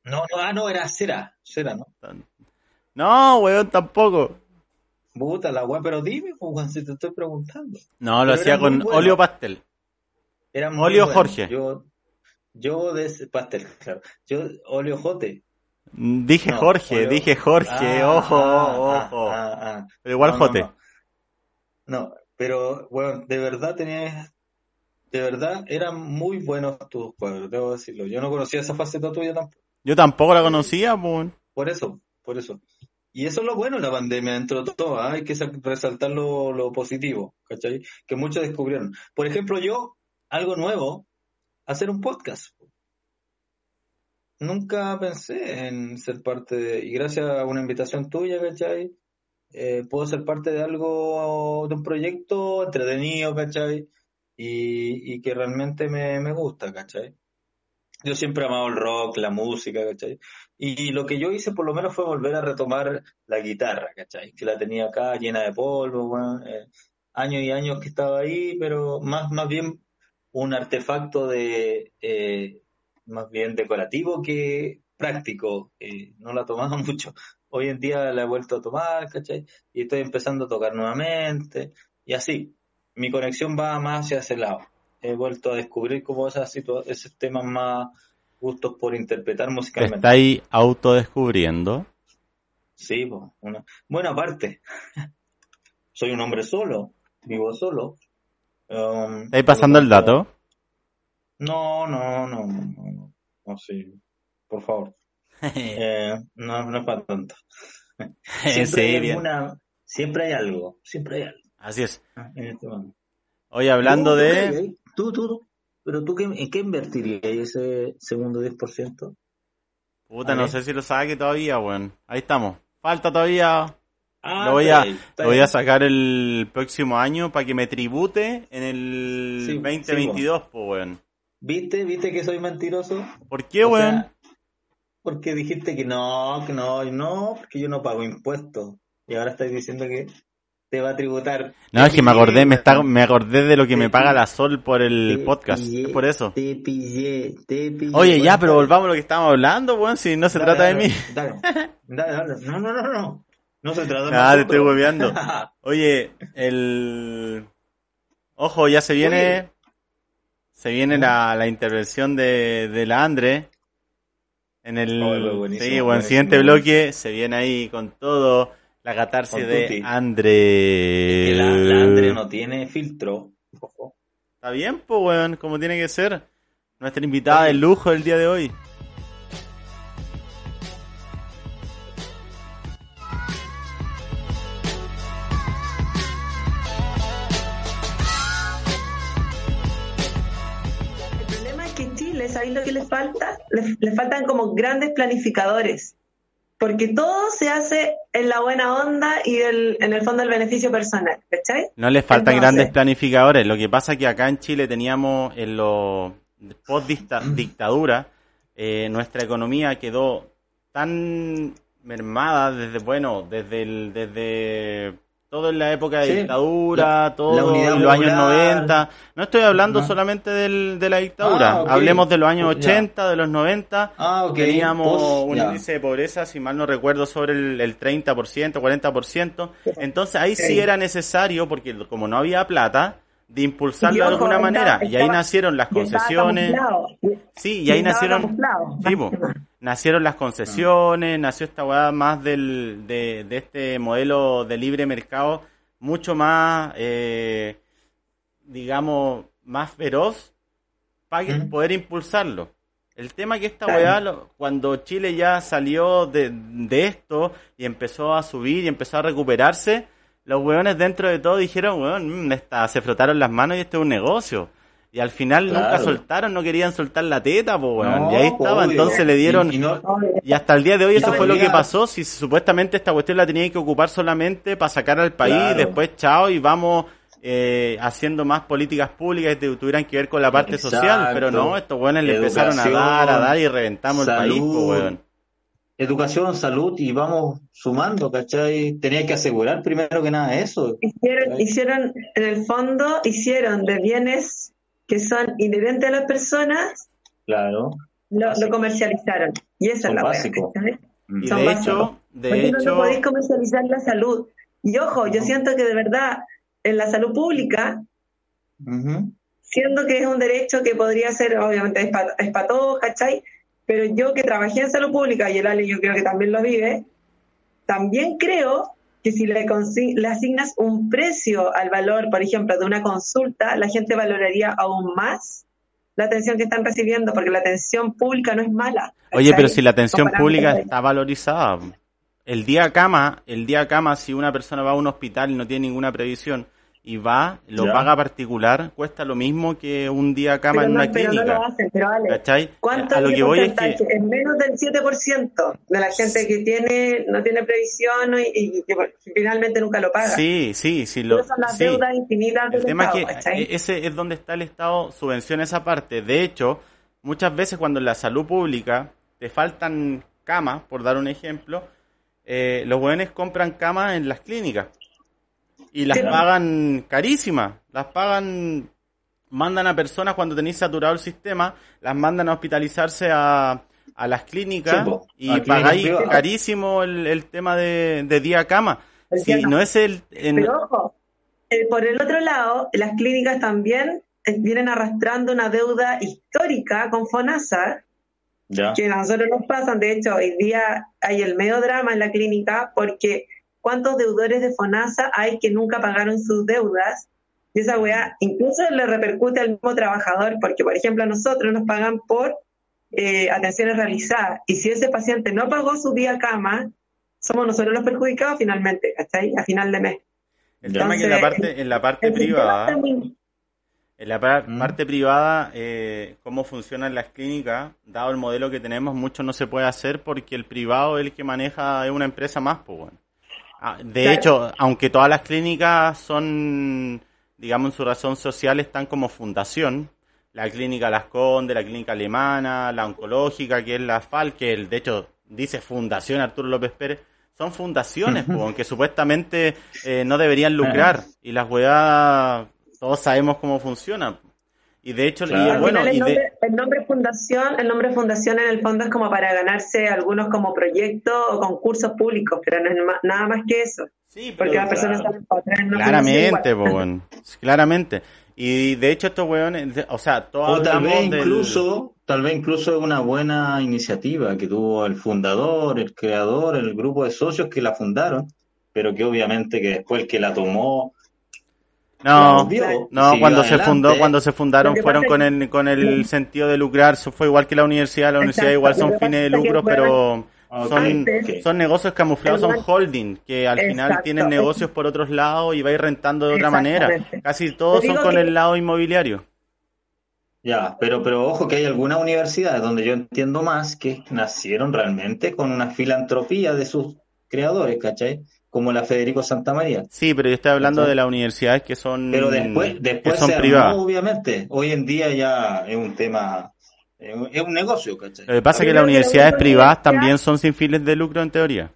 No, no, ah, no, era cera, cera, ¿no? No, weón, tampoco. Puta la weón, pero dime, pues, weón, si te estoy preguntando. No, lo Pero hacía con bueno. óleo pastel. Era muy Óleo bueno. Jorge. Yo, yo de ese pastel, claro. Yo, óleo jote. Dije No, Jorge, óleo- dije Jorge, Ah, ojo, ah, ojo. ah, ah. Pero igual No, no, Jote. no. No, Pero, bueno, de verdad tenías, de verdad eran muy buenos tus cuadros, debo decirlo. Yo no conocía esa faceta tuya tampoco. Yo tampoco la conocía, pues. Por eso, por eso. Y eso es lo bueno de la pandemia, dentro de todo, ¿ah? hay que sa- resaltar lo, lo positivo, ¿cachai? Que muchos descubrieron. Por ejemplo, yo, algo nuevo, hacer un podcast. Nunca pensé en ser parte de, y gracias a una invitación tuya, ¿cachai? Eh, puedo ser parte de algo, de un proyecto entretenido, ¿cachai? Y, y que realmente me, me gusta, ¿cachai? Yo siempre he amado el rock, la música, ¿cachai? Y lo que yo hice por lo menos fue volver a retomar la guitarra, ¿cachai? Que la tenía acá llena de polvo, weón, eh, años y años que estaba ahí, pero más, más bien un artefacto de, eh, más bien decorativo que práctico. no la tomaba <laughs> mucho. Hoy en día la he vuelto a tomar, ¿cachai? Y estoy empezando a tocar nuevamente. Y así, mi conexión va más hacia ese lado. He vuelto a descubrir como esas esos temas más gustos por interpretar Te musicalmente. estáis autodescubriendo. Sí, pues, una buena parte. <laughs> Soy un hombre solo, vivo solo. Um, ¿Estáis por lo pasando el dato? No, no, no, no, no, no, no, sí, por favor. <laughs> Eh, no, no es para tanto. <laughs> Siempre sí, hay alguna, siempre hay algo, siempre hay algo Así es. ah, en este. Hoy hablando ¿Tú, tú de... harías? Tú, tú, tú. Pero tú, qué, ¿en qué invertirías ese segundo 10%? Puta, no sé si lo saque todavía, weón. Ahí estamos. Falta todavía. Ah, Lo voy a, está lo voy a sacar el próximo año para que me tribute en el Sí, 2022, pues, weón. ¿Viste? ¿Viste que soy mentiroso? ¿Por qué, O sea, weón? Porque dijiste que no, que no, no, porque yo no pago impuestos. Y ahora estás diciendo que te va a tributar. No, es que me acordé, me, está, me acordé de lo que me paga la Sol por el podcast. pillé, Es por eso. Te pillé, te pillé. Oye, ya, pero volvamos a lo que estábamos hablando, weón, si no se dale, trata de mí. Dale, dale, dale. No, no, no, no. No se trata de Ah, te estoy hueveando. <laughs> Oye, el... Ojo, ya se viene... Se viene la, la intervención de, de la Andre. En el... Oh, sí, bueno, siguiente bloque se viene ahí con todo. La catarsis Con de tutti. Andre. Que la, la Andre no tiene filtro. Ojo. Está bien, pues, weón, como tiene que ser. Nuestra invitada de lujo el día de hoy. ¿Sabéis lo que les falta? Les, les faltan como grandes planificadores, porque todo se hace en la buena onda y el- en el fondo el beneficio personal, ¿cachai? No les faltan Entonces- grandes planificadores. Lo que pasa es que acá en Chile teníamos en los post dictadura eh, nuestra economía quedó tan mermada desde bueno desde el, desde todo en la época de Sí, dictadura, la- la todo unidad en los años popular. 90. No estoy hablando Ajá. solamente del, de la dictadura. Ah. Hablemos de los años Ya. 80, de los 90. Ah. Teníamos Post- un índice de pobreza, si mal no recuerdo, sobre el, el 30%, 40%. Entonces ahí sí Sí. era necesario, porque como no había plata, de impulsarlo de alguna estaba- manera. Y ahí nacieron las concesiones. Sí, y ahí nacieron... Sí, <laughs> Nacieron las concesiones, nació esta weá más del, de, de este modelo de libre mercado, mucho más, eh, digamos, más feroz para poder impulsarlo. El tema que esta weá, cuando Chile ya salió de, de esto y empezó a subir y empezó a recuperarse, los weones dentro de todo dijeron, weón, mm, se frotaron las manos y esto es un negocio. Y al final nunca soltaron, no querían soltar la teta, pues weón. No, y ahí estaba, obvio. entonces le dieron... Y- y no- Y hasta el día de hoy eso fue lo que pasó. Si supuestamente esta cuestión la tenía que ocupar solamente para sacar al país, Claro. después chao y vamos eh, haciendo más políticas públicas que tuvieran que ver con la parte Exacto. social. Pero no, estos weones le empezaron a dar, a dar y reventamos el país, pues weón. educación, salud y vamos sumando, ¿cachai? Tenía que asegurar primero que nada eso. Hicieron, hicieron, en el fondo, hicieron de bienes que son inherentes a las personas, Claro. lo, Básico. lo comercializaron. Y esa Son es la básicos. wea, ¿cachai? Y Son de básicos. hecho, de Porque no, hecho, no podéis comercializar la salud. Y ojo, yo siento que de verdad en la salud pública, Ujú. siendo que es un derecho que podría ser, obviamente, es para es pa todos, ¿cachai? Pero yo que trabajé en salud pública, y el Ale yo creo que también lo vive, también creo que si le, le asignas un precio al valor, por ejemplo, de una consulta, la gente valoraría aún más la atención que están recibiendo, porque la atención pública no es mala. Oye, pero si la atención pública está valorizada. El día cama, el día cama, si una persona va a un hospital y no tiene ninguna previsión y va, lo Ya. paga particular, cuesta lo mismo que un día cama pero en no, una pero no clínica. lo hacen, pero Ale, ¿Cachai? ¿cuánto A lo que voy es que Es menos del 7% de la gente que tiene no tiene previsión y, y que finalmente nunca lo paga. sí, sí, sí, lo, son las sí. deudas infinitas del El tema es que ¿cachai? e- ese es donde está el Estado subvenciona esa parte. De hecho, muchas veces cuando en la salud pública te faltan camas, por dar un ejemplo, eh, los buenos compran camas en las clínicas y las Sí. pagan carísimas. Las pagan, mandan a personas cuando tenéis saturado el sistema, las mandan a hospitalizarse a, a las clínicas Sí, y pagáis carísimo el, el tema de, de día cama. El Si día no es el... en- Pero ojo, eh, por el otro lado, las clínicas también eh, vienen arrastrando una deuda histórica con FONASA, Ya. que a nosotros nos pasan. De hecho, hoy día hay el medio drama en la clínica porque ¿cuántos deudores de FONASA hay que nunca pagaron sus deudas? Y esa weá incluso le repercute al mismo trabajador porque, por ejemplo, a nosotros nos pagan por eh, atenciones realizadas. Y si ese paciente no pagó su día cama, somos nosotros los perjudicados finalmente, ¿cachai? A final de mes. El tema es que en la parte, en la parte privada, muy- en la par- Mm. parte privada, eh, cómo funcionan las clínicas, dado el modelo que tenemos, mucho no se puede hacer porque el privado es el que maneja, es una empresa más, pues bueno. Ah, De Claro. hecho, aunque todas las clínicas son, digamos, en su razón social, están como fundación. La clínica Las Condes, la clínica alemana, la oncológica, que es la FAL, que el, de hecho dice Fundación Arturo López Pérez, son fundaciones, aunque supuestamente eh, no deberían lucrar. Y las weas, todos sabemos cómo funcionan. Y de hecho, Claro. Bueno, el, y de- nombre, el nombre fundación, el nombre fundación en el fondo es como para ganarse algunos como proyectos o concursos públicos, pero no es ma- nada más que eso, sí, pero- porque las personas para tener una Claramente. <laughs> Claramente. Y de hecho estos weones, o sea, todos O tal vez del- incluso, tal vez incluso es una buena iniciativa que tuvo el fundador, el creador, el grupo de socios que la fundaron, pero que obviamente que después el que la tomó No, no, cuando se adelante. fundó, cuando se fundaron fueron con el, con el sentido de lucrar, eso fue igual que la universidad, la universidad Exacto, igual son fines de lucro, pero Ok, son, son negocios camuflados, son El- holding, que al final tienen negocios por otros lados y vais rentando de otra manera. Casi todos son con que- el lado inmobiliario. Ya, pero, pero ojo que hay algunas universidades donde yo entiendo más que nacieron realmente con una filantropía de sus creadores, ¿cachai? Como la Federico Santa María. Sí, pero yo estoy hablando de las universidades que son, Pero después, que después son se armó, privadas. obviamente. Hoy en día ya es un tema, es un, negocio, ¿cachai? Lo que pasa es que las la universidades privadas universidad- también son sin fines de lucro en teoría.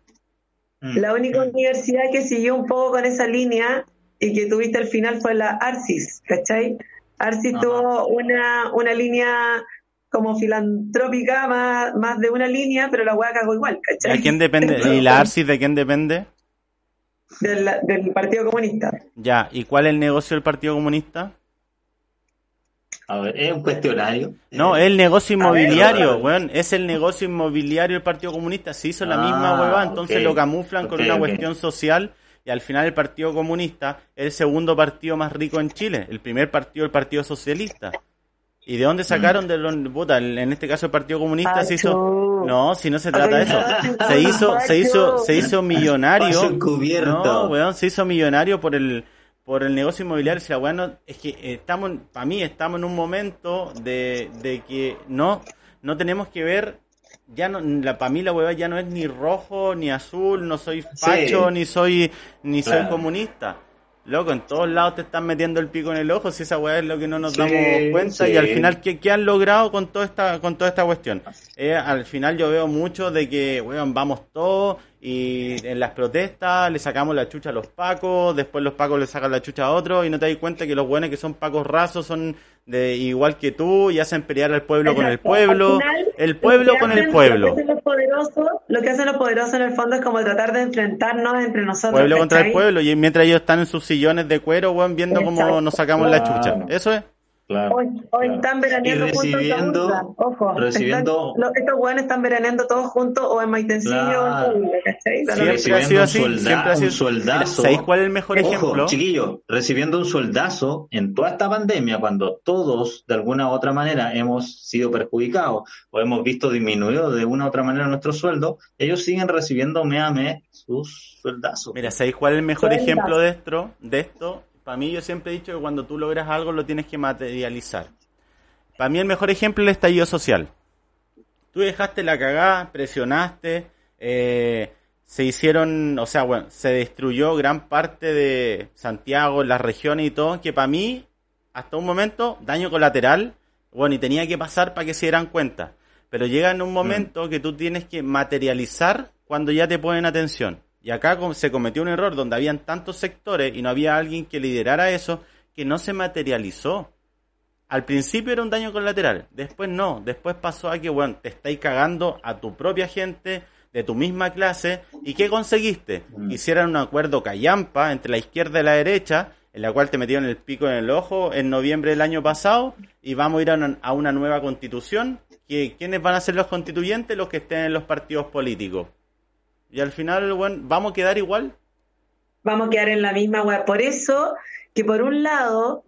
Mm. La única universidad que siguió un poco con esa línea y que tuviste al final fue la Arcis, ¿cachai? Arcis Ajá. tuvo una, una línea como filantrópica más, más de una línea, pero la hueá cagó igual, ¿Y ¿cachai? a quién depende? ¿Y la ARSIS de quién depende? Del, del Partido Comunista. Ya, ¿y cuál es el negocio del Partido Comunista? A ver, es un cuestionario. No, es el negocio inmobiliario, weón. Es el negocio inmobiliario del Partido Comunista. Se hizo la Ah, misma hueva, entonces lo camuflan con una cuestión social y al final el Partido Comunista es el segundo partido más rico en Chile. El primer partido, el Partido Socialista. ¿Y de dónde sacaron de los puta, en este caso el Partido Comunista se hizo Pacho. No, si no se trata de eso. Pacho. Se hizo se hizo se hizo millonario. Pacho encubierto. No, weón, se hizo millonario por el por el negocio inmobiliario. Si la weá no- es que estamos, para mí, estamos en un momento de, de que no, no tenemos que ver, ya no, la, para mí la weá ya no es ni rojo, ni azul, no soy facho, Sí. ni soy, ni soy comunista. Loco, en todos lados te están metiendo el pico en el ojo, si esa weá es lo que no nos Sí, damos cuenta, sí. y al final, ¿qué, qué han logrado con toda esta, con toda esta cuestión? Eh, al final yo veo mucho de que, weón, vamos todos y en las protestas le sacamos la chucha a los pacos, después los pacos le sacan la chucha a otros y no te das cuenta que los buenos que son pacos rasos son de igual que tú y hacen pelear al pueblo con el pueblo, final, el lo pueblo con el pueblo. Lo que, hacen los poderosos, lo que hacen los poderosos en el fondo es como tratar de enfrentarnos entre nosotros. Pueblo contra el pueblo y mientras ellos están en sus sillones de cuero, weón, viendo cómo nos sacamos la chucha. Eso es. Claro, Hoy, hoy claro. están veraneando Y juntos. Ojo, recibiendo- están- estos hueones están veraneando todos juntos o en Maitencillo o en Claro. Siempre mismo. ha sido así, un, solda- siempre ha sido- un soldazo. ¿Sabéis cuál es el mejor Ojo, ejemplo? chiquillo, recibiendo un soldazo en toda esta pandemia, cuando todos de alguna u otra manera hemos sido perjudicados o hemos visto disminuido de una u otra manera nuestro sueldo, ellos siguen recibiendo mes a mes sus sueldazos. Mira, ¿sabéis cuál es el mejor ejemplo de esto? De esto, para mí yo siempre he dicho que cuando tú logras algo lo tienes que materializar. Para mí el mejor ejemplo es el estallido social. Tú dejaste la cagada, presionaste, eh, se hicieron, o sea, bueno, se destruyó gran parte de Santiago, las regiones y todo, que para mí, hasta un momento, daño colateral, bueno, y tenía que pasar para que se dieran cuenta. Pero llega en un momento que tú tienes que materializar cuando ya te ponen atención. Y acá se cometió un error donde habían tantos sectores y no había alguien que liderara eso que no se materializó. Al principio era un daño colateral, después no, después pasó a que, bueno, te estáis cagando a tu propia gente, de tu misma clase, ¿y qué conseguiste? Mm. Hicieron un acuerdo callampa entre la izquierda y la derecha, en la cual te metieron el pico en el ojo en noviembre del año pasado, y vamos a ir a una, a una nueva constitución, que ¿quiénes van a ser los constituyentes? Los que estén en los partidos políticos. Y al final, bueno, vamos a quedar igual. Vamos a quedar en la misma web. Por eso que por un lado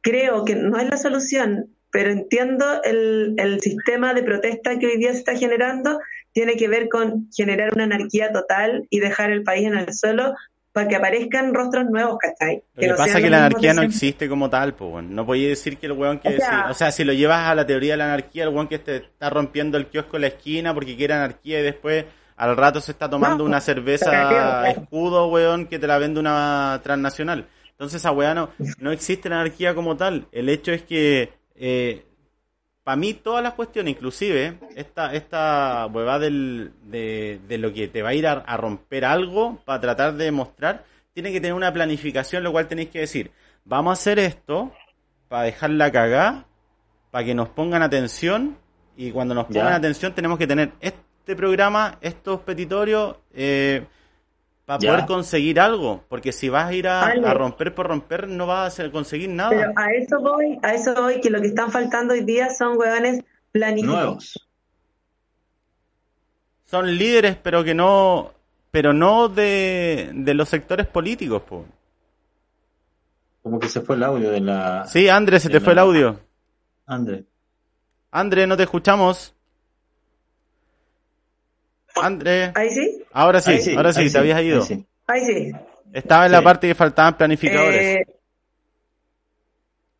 creo que no es la solución, pero entiendo el, el sistema de protesta que hoy día se está generando, tiene que ver con generar una anarquía total y dejar el país en el suelo para que aparezcan rostros nuevos, ¿cachai? Lo que no pasa es que la anarquía no existe como tal, pues bueno. no podía decir que el weón que O sea- decir- o sea, si lo llevas a la teoría de la anarquía, el weón que te está rompiendo el kiosco en la esquina porque quiere anarquía y después al rato se está tomando No, una cerveza escudo, weón, que te la vende una transnacional. Entonces esa weá no, no existe la anarquía como tal. El hecho es que eh, para mí todas las cuestiones, inclusive esta esta huevada del, de, de lo que te va a ir a, a romper algo para tratar de mostrar, tiene que tener una planificación, lo cual tenéis que decir, vamos a hacer esto para dejar la cagá, para que nos pongan atención y cuando nos Ya. pongan atención tenemos que tener este programa, estos petitorios, eh, para Ya. poder conseguir algo, porque si vas a ir a, romper por romper no vas a conseguir nada. Pero a eso voy, a eso voy, que lo que están faltando hoy día son hueones planificados. Son líderes pero que no pero no de, de los sectores políticos po. Como que se fue el audio de la... sí André se te fue el audio André. André no te escuchamos André Ahí sí, ahora sí, Ahí ahora sí, ahí te habías ido ahí sí. ahí sí. estaba en la Sí. parte que faltaban planificadores Eh,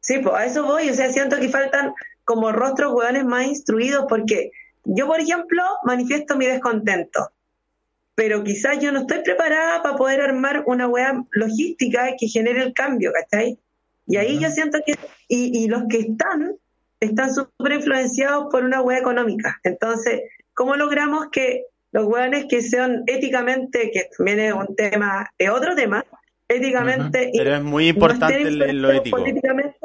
sí, pues a eso voy, o sea, siento que faltan como rostros hueones más instruidos porque yo, por ejemplo, manifiesto mi descontento, pero quizás yo no estoy preparada para poder armar una hueá logística que genere el cambio, ¿cachai? Y ahí yo siento que, y, y los que están, están súper influenciados por una hueá económica. Entonces, ¿cómo logramos que los hueones que sean éticamente, que también es un tema, es otro tema, éticamente pero es muy importante el- lo ético políticamente,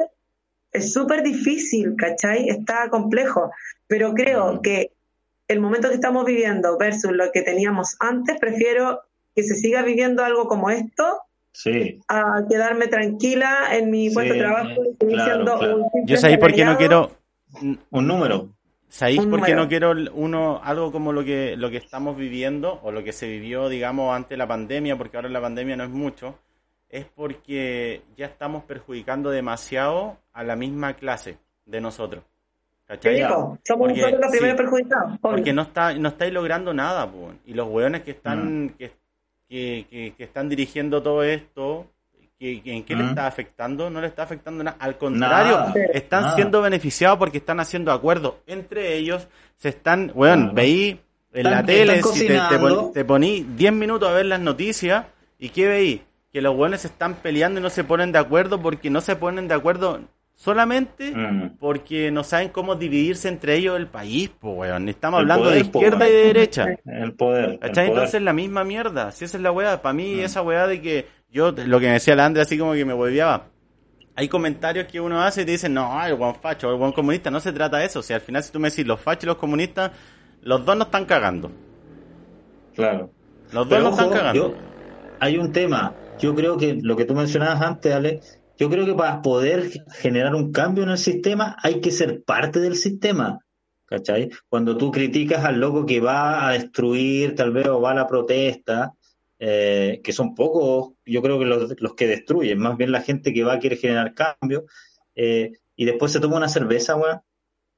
es súper difícil, ¿cachai? Está complejo, pero creo que el momento que estamos viviendo versus lo que teníamos antes, prefiero que se siga viviendo algo como esto Sí. a quedarme tranquila en mi Sí, puesto de trabajo y seguir claro, siendo claro. yo sabéis por qué no quiero Un número. ¿Sabéis por qué no quiero uno algo como lo que lo que estamos viviendo o lo que se vivió, digamos, antes de la pandemia, porque ahora la pandemia no es mucho? Es porque ya estamos perjudicando demasiado a la misma clase de nosotros. ¿Cachai? Somos Porque- nosotros los primeros sí. perjudicados. obvio. Porque no está no estáis logrando nada, y los hueones que están que, que, que- que están dirigiendo todo esto, ¿en qué le Mm. está afectando? No le está afectando nada. Al contrario, Nada, están nada. siendo beneficiados porque están haciendo acuerdos entre ellos. Se están, weón, Claro. veí en la tele, si te, te, cocinando. pon- te poní 10 minutos a ver las noticias y ¿qué veí? Que los weones se están peleando y no se ponen de acuerdo porque no se ponen de acuerdo solamente Mm. porque no saben cómo dividirse entre ellos el país, pues, weón. Estamos El hablando poder, de izquierda y de derecha. El poder. el. Entonces la misma mierda. Si esa es la weá. Para mí, Mm. esa weá de que yo, lo que me decía la Andrea, así como que me volviaba. Hay comentarios que uno hace y te dicen, no, el buen facho, el buen comunista. No se trata de eso. O sea, al final, si tú me decís los fachos y los comunistas, los dos no están cagando. Claro. Los dos Pero no están ojo, cagando. yo- hay un tema. Yo creo que lo que tú mencionabas antes, Ale, yo creo que para poder generar un cambio en el sistema hay que ser parte del sistema. ¿Cachai? Cuando tú criticas al loco que va a destruir, tal vez, o va a la protesta, eh, que son pocos, yo creo que los, los, que destruyen, más bien la gente que va a querer generar cambio, eh, y después se toma una cerveza, weón,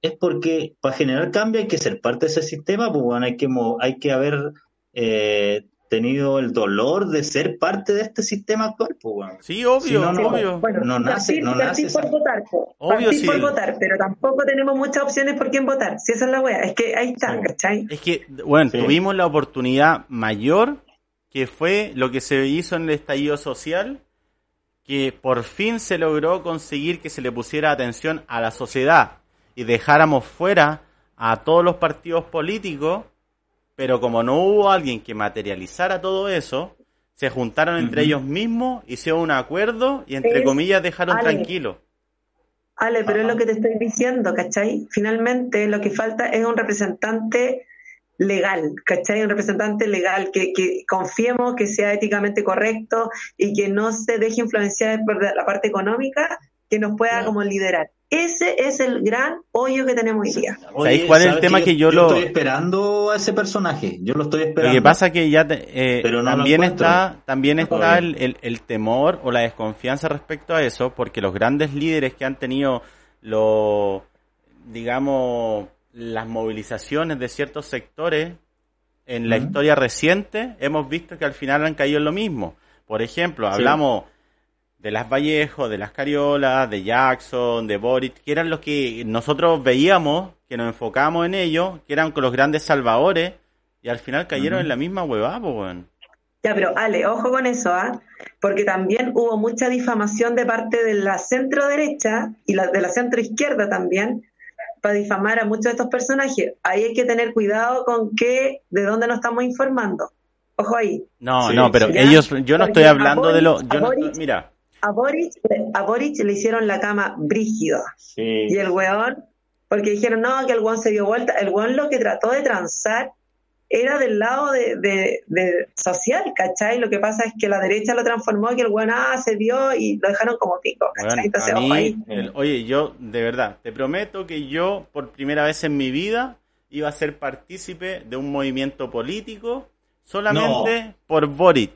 es porque para generar cambio hay que ser parte de ese sistema, pues, bueno, hay que, hay que haber eh, tenido el dolor de ser parte de este sistema actual, pues, bueno. Sí, obvio, no, obvio. Bueno, no nace, no nace por votar, obvio sí. por votar, pero tampoco tenemos muchas opciones por quién votar. Si esa es la wea, es que ahí está, Sí. ¿cachai? Es que, bueno, Sí. tuvimos la oportunidad mayor que fue lo que se hizo en el estallido social, que por fin se logró conseguir que se le pusiera atención a la sociedad y dejáramos fuera a todos los partidos políticos, pero como no hubo alguien que materializara todo eso, se juntaron entre Ujú. ellos mismos, hicieron un acuerdo y entre comillas dejaron Ale. tranquilo. Ale, pero es lo que te estoy diciendo, ¿cachai? Finalmente lo que falta es un representante legal, ¿cachai? Un representante legal que, que confiemos que sea éticamente correcto y que no se deje influenciar por la parte económica, que nos pueda Claro. como liderar. Ese es el gran hoyo que tenemos hoy día. ¿Sabéis cuál es el ¿sabes tema que yo lo- estoy esperando a ese personaje, yo lo estoy Lo esperando. que pasa que ya te- eh, Pero no lo también está también está el- el temor o la desconfianza respecto a eso, porque los grandes líderes que han tenido lo digamos las movilizaciones de ciertos sectores en la historia reciente, hemos visto que al final han caído en lo mismo. Por ejemplo, Sí. hablamos de las Vallejo, de las Cariolas, de Jackson, de Boric, que eran los que nosotros veíamos, que nos enfocábamos en ellos, que eran con los grandes salvadores, y al final cayeron en la misma huevada, pues, weón. Ya, pero Ale, ojo con eso, ¿ah? Porque también hubo mucha difamación de parte de la centro derecha y la, de la centro izquierda también para difamar a muchos de estos personajes. Ahí hay que tener cuidado con qué, de dónde nos estamos informando. Ojo ahí. No, Sí, no, pero ¿ya? ellos, yo no Porque estoy hablando de lo, yo a no Boric- estoy- mira, A Boric, a Boric le hicieron la cama brígida. Sí. Y el weón, porque dijeron, no, que el weón se dio vuelta. El weón lo que trató de transar era del lado de, de- de social, ¿cachai? Lo que pasa es que la derecha lo transformó, que el weón, ah, se dio y lo dejaron como pico, ¿cachai? weón, Entonces, a ojo ahí. mí, el- oye, yo, de verdad, te prometo que yo, por primera vez en mi vida, iba a ser partícipe de un movimiento político solamente por Boric.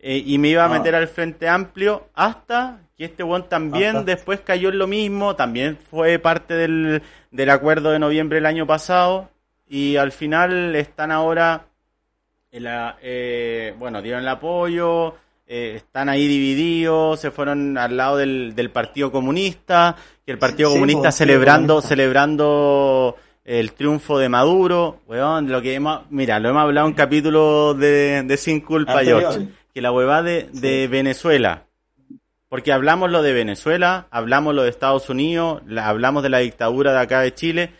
Eh, y me iba a meter al Frente Amplio hasta que este weón también Hasta. después cayó en lo mismo, también fue parte del, del acuerdo de noviembre del año pasado y al final están ahora, en la, eh, bueno, dieron el apoyo, eh, están ahí divididos, se fueron al lado del, del Partido Comunista, que el Partido Sí, Comunista pues, sí, celebrando, comunista. celebrando el triunfo de Maduro, weón, lo que hemos, mira, lo hemos hablado en capítulo de, de Sin Culpa, Anterior. George, que la huevada de, de Venezuela, porque hablamos lo de Venezuela, hablamos lo de Estados Unidos, la- hablamos de la dictadura de acá de Chile,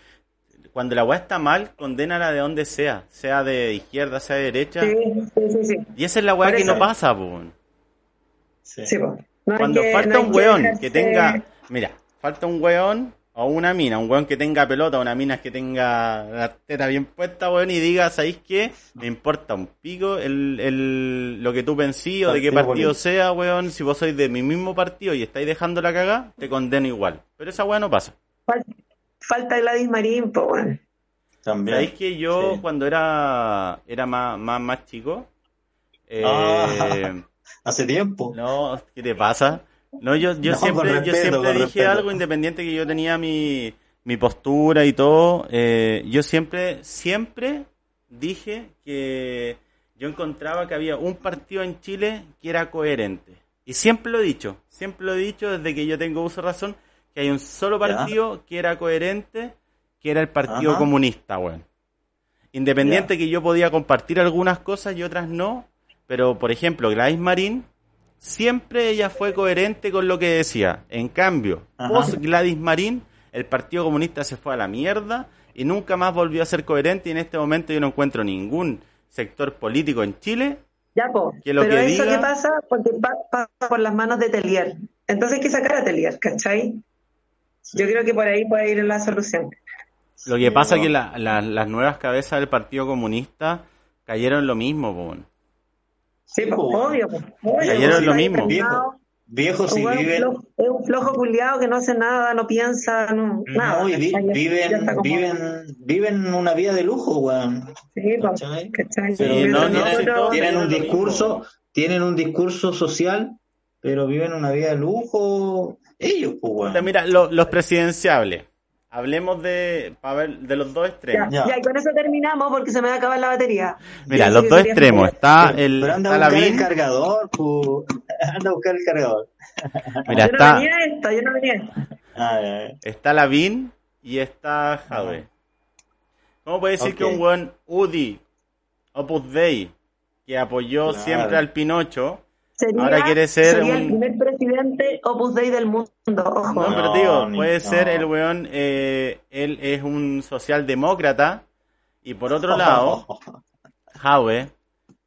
cuando la weá está mal, condénala de donde sea, sea de izquierda, sea de derecha, Sí, sí, sí, sí. y esa es la weá que no pasa, po. Sí. Sí. No hay Cuando que- falta no un weón que tenga, mira, falta un weón o una mina, un weón que tenga pelota, una mina que tenga la teta bien puesta, weón, y diga, ¿sabéis qué? Me importa un pico el, el, lo que tú pensís o de qué Partido sea, weón. Si vos sois de mi mismo partido y estáis dejando la cagada, te condeno igual. Pero esa weá no pasa. Fal- Falta Gladys Marín, weón. También. ¿Sabéis que yo Sí. cuando era, era más, más, más chico? eh, Ah. <laughs> Hace tiempo. No, ¿qué te pasa? No, yo, yo No, siempre, yo siempre dije respeto. algo independiente que yo tenía mi, mi postura y todo. eh, yo siempre, siempre dije que yo encontraba que había un partido en Chile que era coherente. Y siempre lo he dicho, siempre lo he dicho desde que yo tengo uso de razón, que hay un solo Ya. partido que era coherente, que era el Partido Ajá. Comunista, weón. Independiente que yo podía compartir algunas cosas y otras no, pero por ejemplo, Gladys Marín, siempre ella fue coherente con lo que decía. En cambio, Ajá. post Gladys Marín, el Partido Comunista se fue a la mierda y nunca más volvió a ser coherente y en este momento yo no encuentro ningún sector político en Chile Ya, po. Que lo Pero que eso diga- qué pasa porque pa- pasa por las manos de Telier. Entonces hay que sacar a Telier, ¿cachai? Yo creo que por ahí puede ir la solución. Lo que pasa es que la- la- las nuevas cabezas del Partido Comunista cayeron en lo mismo, po. Sí, po. obvio, po, es lo mismo. Viejo. Viejo, si viven, es un flojo culiado que no hace nada, no piensa, no, nada. no, ya viven, como- viven, viven una vida de lujo, weón. Sí, po, ¿cachai? ¿cachai? Sí, no, no, tienen un discurso, tienen un discurso social, pero viven una vida de lujo ellos, pues. Mira, lo- los presidenciables. Hablemos de, ver, de los dos extremos. Ya. ya, y con eso terminamos porque se me va a acabar la batería. Mira, los dos extremos. Está Pero, el pero anda está a buscar el Lavín. cargador, pues. <laughs> Anda a buscar el cargador. <laughs> Mira, yo no está, venía a esto, yo no venía esto. <laughs> Ah, ya, ya. está Lavín y está Jadwe. ¿Cómo puede decir que un buen UDI, Opus Dei, que apoyó Claro. siempre al Pinocho, Sería, Ahora quiere ser sería un- el primer presidente Opus Dei del mundo, ojo. No, No, pero digo, puede no. ser el weón, eh, él es un socialdemócrata y por otro <laughs> lado, Howe,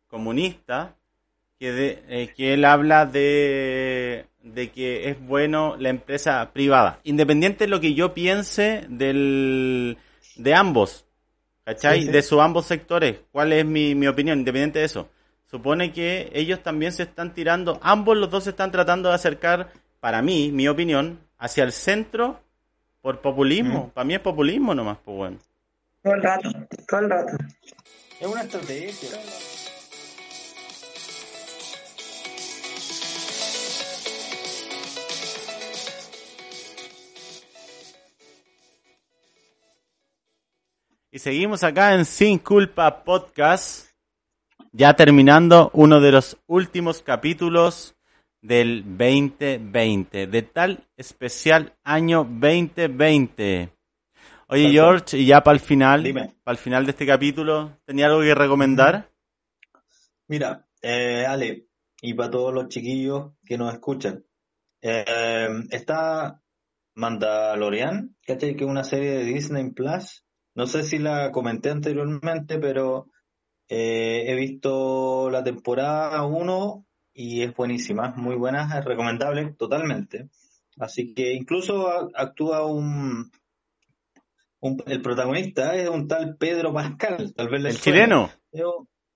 comunista, que, de- eh, que él habla de, de que es bueno la empresa privada, independiente de lo que yo piense del, de ambos, ¿cachai? Sí, sí. De sus ambos sectores, cuál es mi, mi opinión, independiente de eso. Supone que ellos también se están tirando, ambos los dos se están tratando de acercar, para mí, mi opinión, hacia el centro por populismo. Para mí es populismo nomás, pues bueno. Todo el rato, todo el rato. Es una estrategia. Y seguimos acá en Sin Culpa Podcast, ya terminando uno de los últimos capítulos del 2020, de tal especial año 2020. Oye George, y ya para el final, para el final de este capítulo, ¿tenía algo que recomendar? Mira, eh, Ale, y para todos los chiquillos que nos escuchan, eh, está Mandalorian, ¿cachai? Que es una serie de Disney Plus. No sé si la comenté anteriormente, pero eh, he visto la temporada 1 y es buenísima, es muy buena, es recomendable totalmente. Así que incluso actúa un, un- el protagonista es un tal Pedro Pascal, tal vez le ¿El suene. chileno?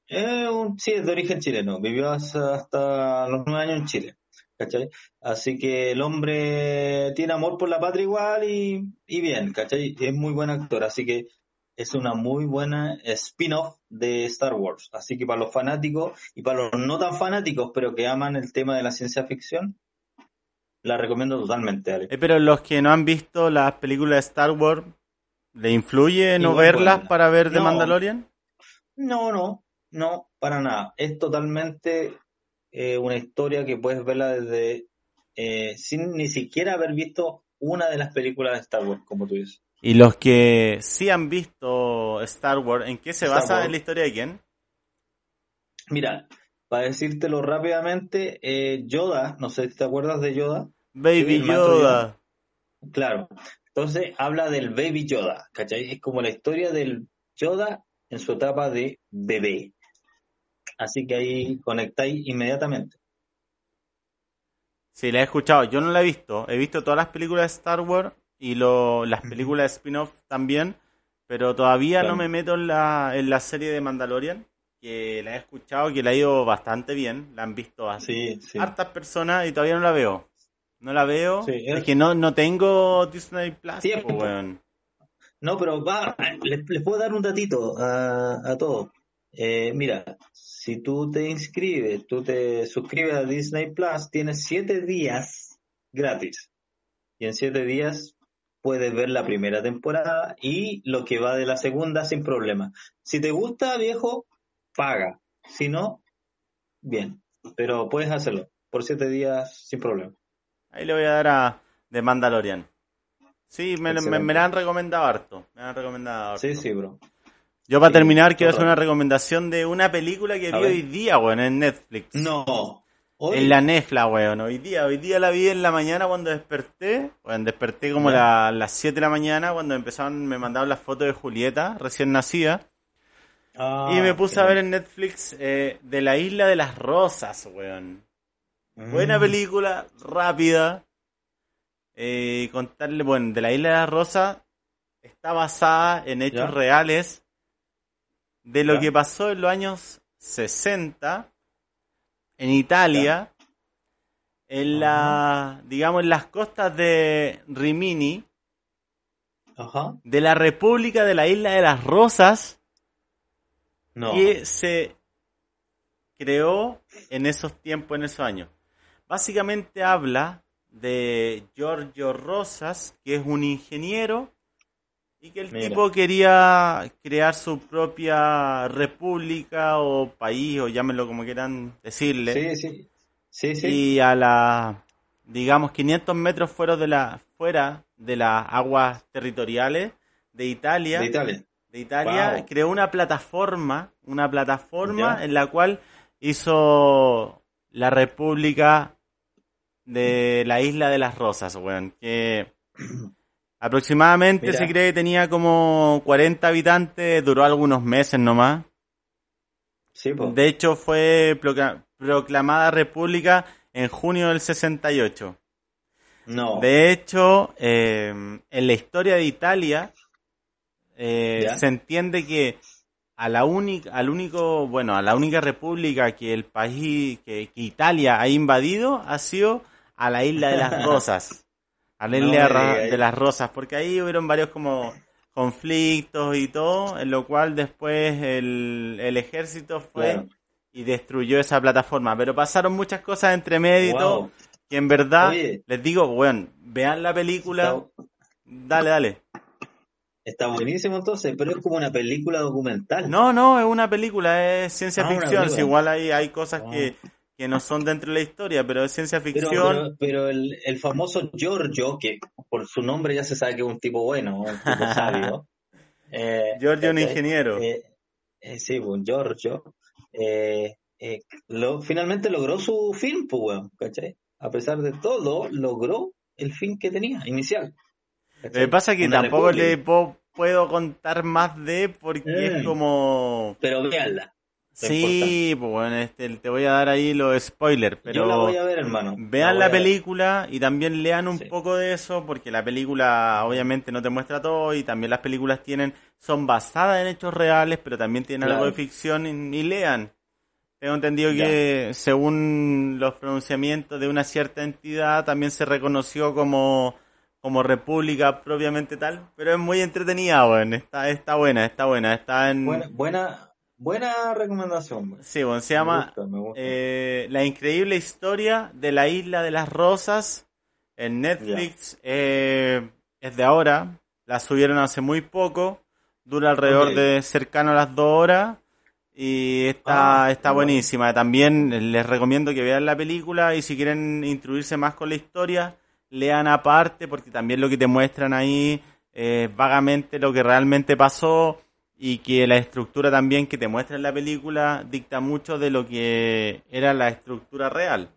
Es un- sí, es de origen chileno. Vivió hasta, hasta los nueve años en Chile. ¿Cachai? Así que el hombre tiene amor por la patria igual y, y bien, ¿cachai? Es muy buen actor. Así que es una muy buena spin-off de Star Wars. Así que para los fanáticos y para los no tan fanáticos, pero que aman el tema de la ciencia ficción, la recomiendo totalmente, Ale. Eh, pero los que no han visto las películas de Star Wars, ¿le influye no Igual verlas buena. para ver The No. Mandalorian? No, no, no, para nada. Es totalmente eh, una historia que puedes verla desde eh, sin ni siquiera haber visto una de las películas de Star Wars, como tú dices. Y los que sí han visto Star Wars, ¿en qué se Star basa Wars. en la historia de quién? Mira, para decírtelo rápidamente, eh, Yoda, no sé si te acuerdas de Yoda. Baby Yoda. Claro. Entonces habla del Baby Yoda, ¿cachai? Es como la historia del Yoda en su etapa de bebé. Así que ahí conectáis inmediatamente. Sí, la he escuchado. Yo no la he visto. He visto todas las películas de Star Wars y lo, las películas de spin-off también, pero todavía Claro. no me meto en la, en la serie de Mandalorian, que la he escuchado, que la ha ido bastante bien. La han visto a Sí, sí. hartas personas y todavía no la veo. No la veo. Sí, es es- que no, no tengo Disney Plus. Tiempo. pues, weón. No, pero va, les, les puedo dar un datito a, a todos. Eh, mira, si tú te inscribes, tú te suscribes a Disney Plus, tienes siete días gratis. Y en siete días puedes ver la primera temporada y lo que va de la segunda sin problema. Si te gusta, viejo, paga. Si no, bien. Pero puedes hacerlo por siete días sin problema. Ahí le voy a dar a The Mandalorian. Sí, me, me, me la han recomendado harto. Me la han recomendado harto. Sí, sí, bro. Yo para Sí, terminar quiero hacer una recomendación de una película que A vi ver. hoy día, weón, en Netflix. No. Hoy- En la Nefla, weón. Hoy día, hoy día la vi en la mañana cuando desperté. Bueno, desperté como la- las 7 de la mañana cuando empezaron, me mandaron las fotos de Julieta, recién nacida. Ah, y me puse a ver en Netflix eh, de la Isla de las Rosas, weón. Buena Mm. película, rápida. Eh, contarle, bueno, de la Isla de las Rosas está basada en hechos Ya. reales de lo Ya. que pasó en los años 60 en Italia, en la, digamos, en las costas de Rimini, Ajá. de la República de la Isla de las Rosas, No. que se creó en esos tiempos, en esos años. Básicamente habla de Giorgio Rosas, que es un ingeniero y que el Mira. tipo quería crear su propia república o país, o llámenlo como quieran decirle. Sí, sí. Sí, sí. Y a la, digamos, 500 metros fuera de, la, fuera de las aguas territoriales de Italia, De Italia. de Italia, Wow. creó una plataforma, una plataforma Ya. en la cual hizo la República de la Isla de las Rosas, weón, que <clears throat> aproximadamente Mira. se cree que tenía como 40 habitantes, duró algunos meses nomás. Sí, po. De hecho, fue procla- proclamada república en junio del 68. No. De hecho, eh, en la historia de Italia eh, se entiende que a la única, al único, bueno, a la única república que el país, que, que Italia ha invadido ha sido a la isla de las <laughs> Rosas, a No digas. de las Rosas, porque ahí hubieron varios como conflictos y todo, en lo cual después el, el ejército fue Claro. y destruyó esa plataforma, pero pasaron muchas cosas entre medio y todo, que en verdad, Oye. les digo, bueno, vean la película, Está, dale, dale. está buenísimo entonces, pero es como una película documental. No, no, es una película, es ciencia Ah, ficción, igual hay, hay cosas Ah. que, que no son dentro de la historia, pero es ciencia ficción. pero, pero el, el famoso Giorgio, que por su nombre ya se sabe que es un tipo bueno, un tipo sabio. <laughs> eh, Giorgio, un ¿cachai? ingeniero. Eh, eh, sí, un Giorgio. eh, eh, lo, finalmente logró su fin, pues, weón, ¿cachai? A pesar de todo, logró el fin que tenía, inicial. Lo que pasa es que Una tampoco le república. puedo contar más de porque es como... Pero véanla. Sí, pues bueno, este, te voy a dar ahí los spoilers, pero... Yo la voy a ver, hermano. Vean la película y también lean un Sí. poco de eso, porque la película obviamente no te muestra todo y también las películas tienen son basadas en hechos reales, pero también tienen algo de ficción y, y lean. Tengo entendido Ya. que según los pronunciamientos de una cierta entidad también se reconoció como como república propiamente tal, pero es muy entretenida, bueno, está está buena, está buena, está en Buena, buena, buena recomendación. weón. Sí, bueno, se Me llama gusta, me gusta. eh, La increíble historia de la isla de las rosas en Netflix. eh, es de ahora, la subieron hace muy poco, dura alrededor de cercano a las dos horas y está, Ah, está buenísima. También les recomiendo que vean la película y si quieren instruirse más con la historia, lean aparte porque también lo que te muestran ahí es vagamente lo que realmente pasó y que la estructura también que te muestra en la película dicta mucho de lo que era la estructura real.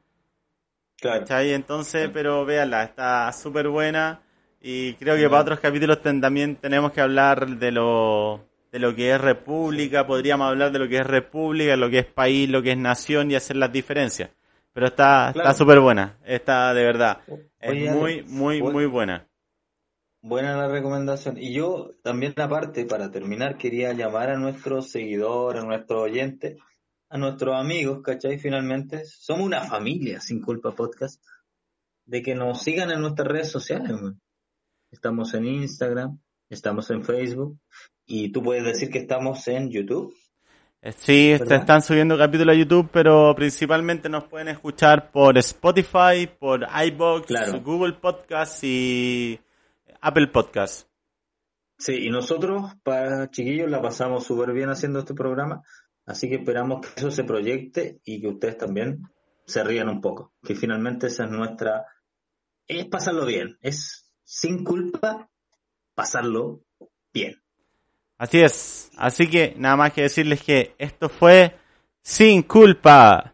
Claro. ¿Cachai? Entonces, pero véanla, está súper buena y creo que para otros capítulos ten- también tenemos que hablar de lo, de lo que es república, podríamos hablar de lo que es república, lo que es país, lo que es nación y hacer las diferencias. Pero está Claro. está súper buena, está de verdad. Es muy, muy, muy buena. Buena la recomendación. Y yo también aparte, para terminar, quería llamar a nuestros seguidores, a nuestros oyentes, a nuestros amigos, ¿cachai? Finalmente, somos una familia, sin culpa podcast, de que nos sigan en nuestras redes sociales. Estamos en Instagram, estamos en Facebook, y tú puedes decir que estamos en YouTube. Eh, Sí, se ¿Verdad? están subiendo capítulos a YouTube, pero principalmente nos pueden escuchar por Spotify, por iBox, Claro. Google Podcast y Apple Podcast. Sí, y nosotros, para chiquillos, la pasamos súper bien haciendo este programa, así que esperamos que eso se proyecte y que ustedes también se rían un poco, que finalmente esa es nuestra, es pasarlo bien, es sin culpa pasarlo bien. Así es. Así que nada más que decirles que esto fue Sin Culpa.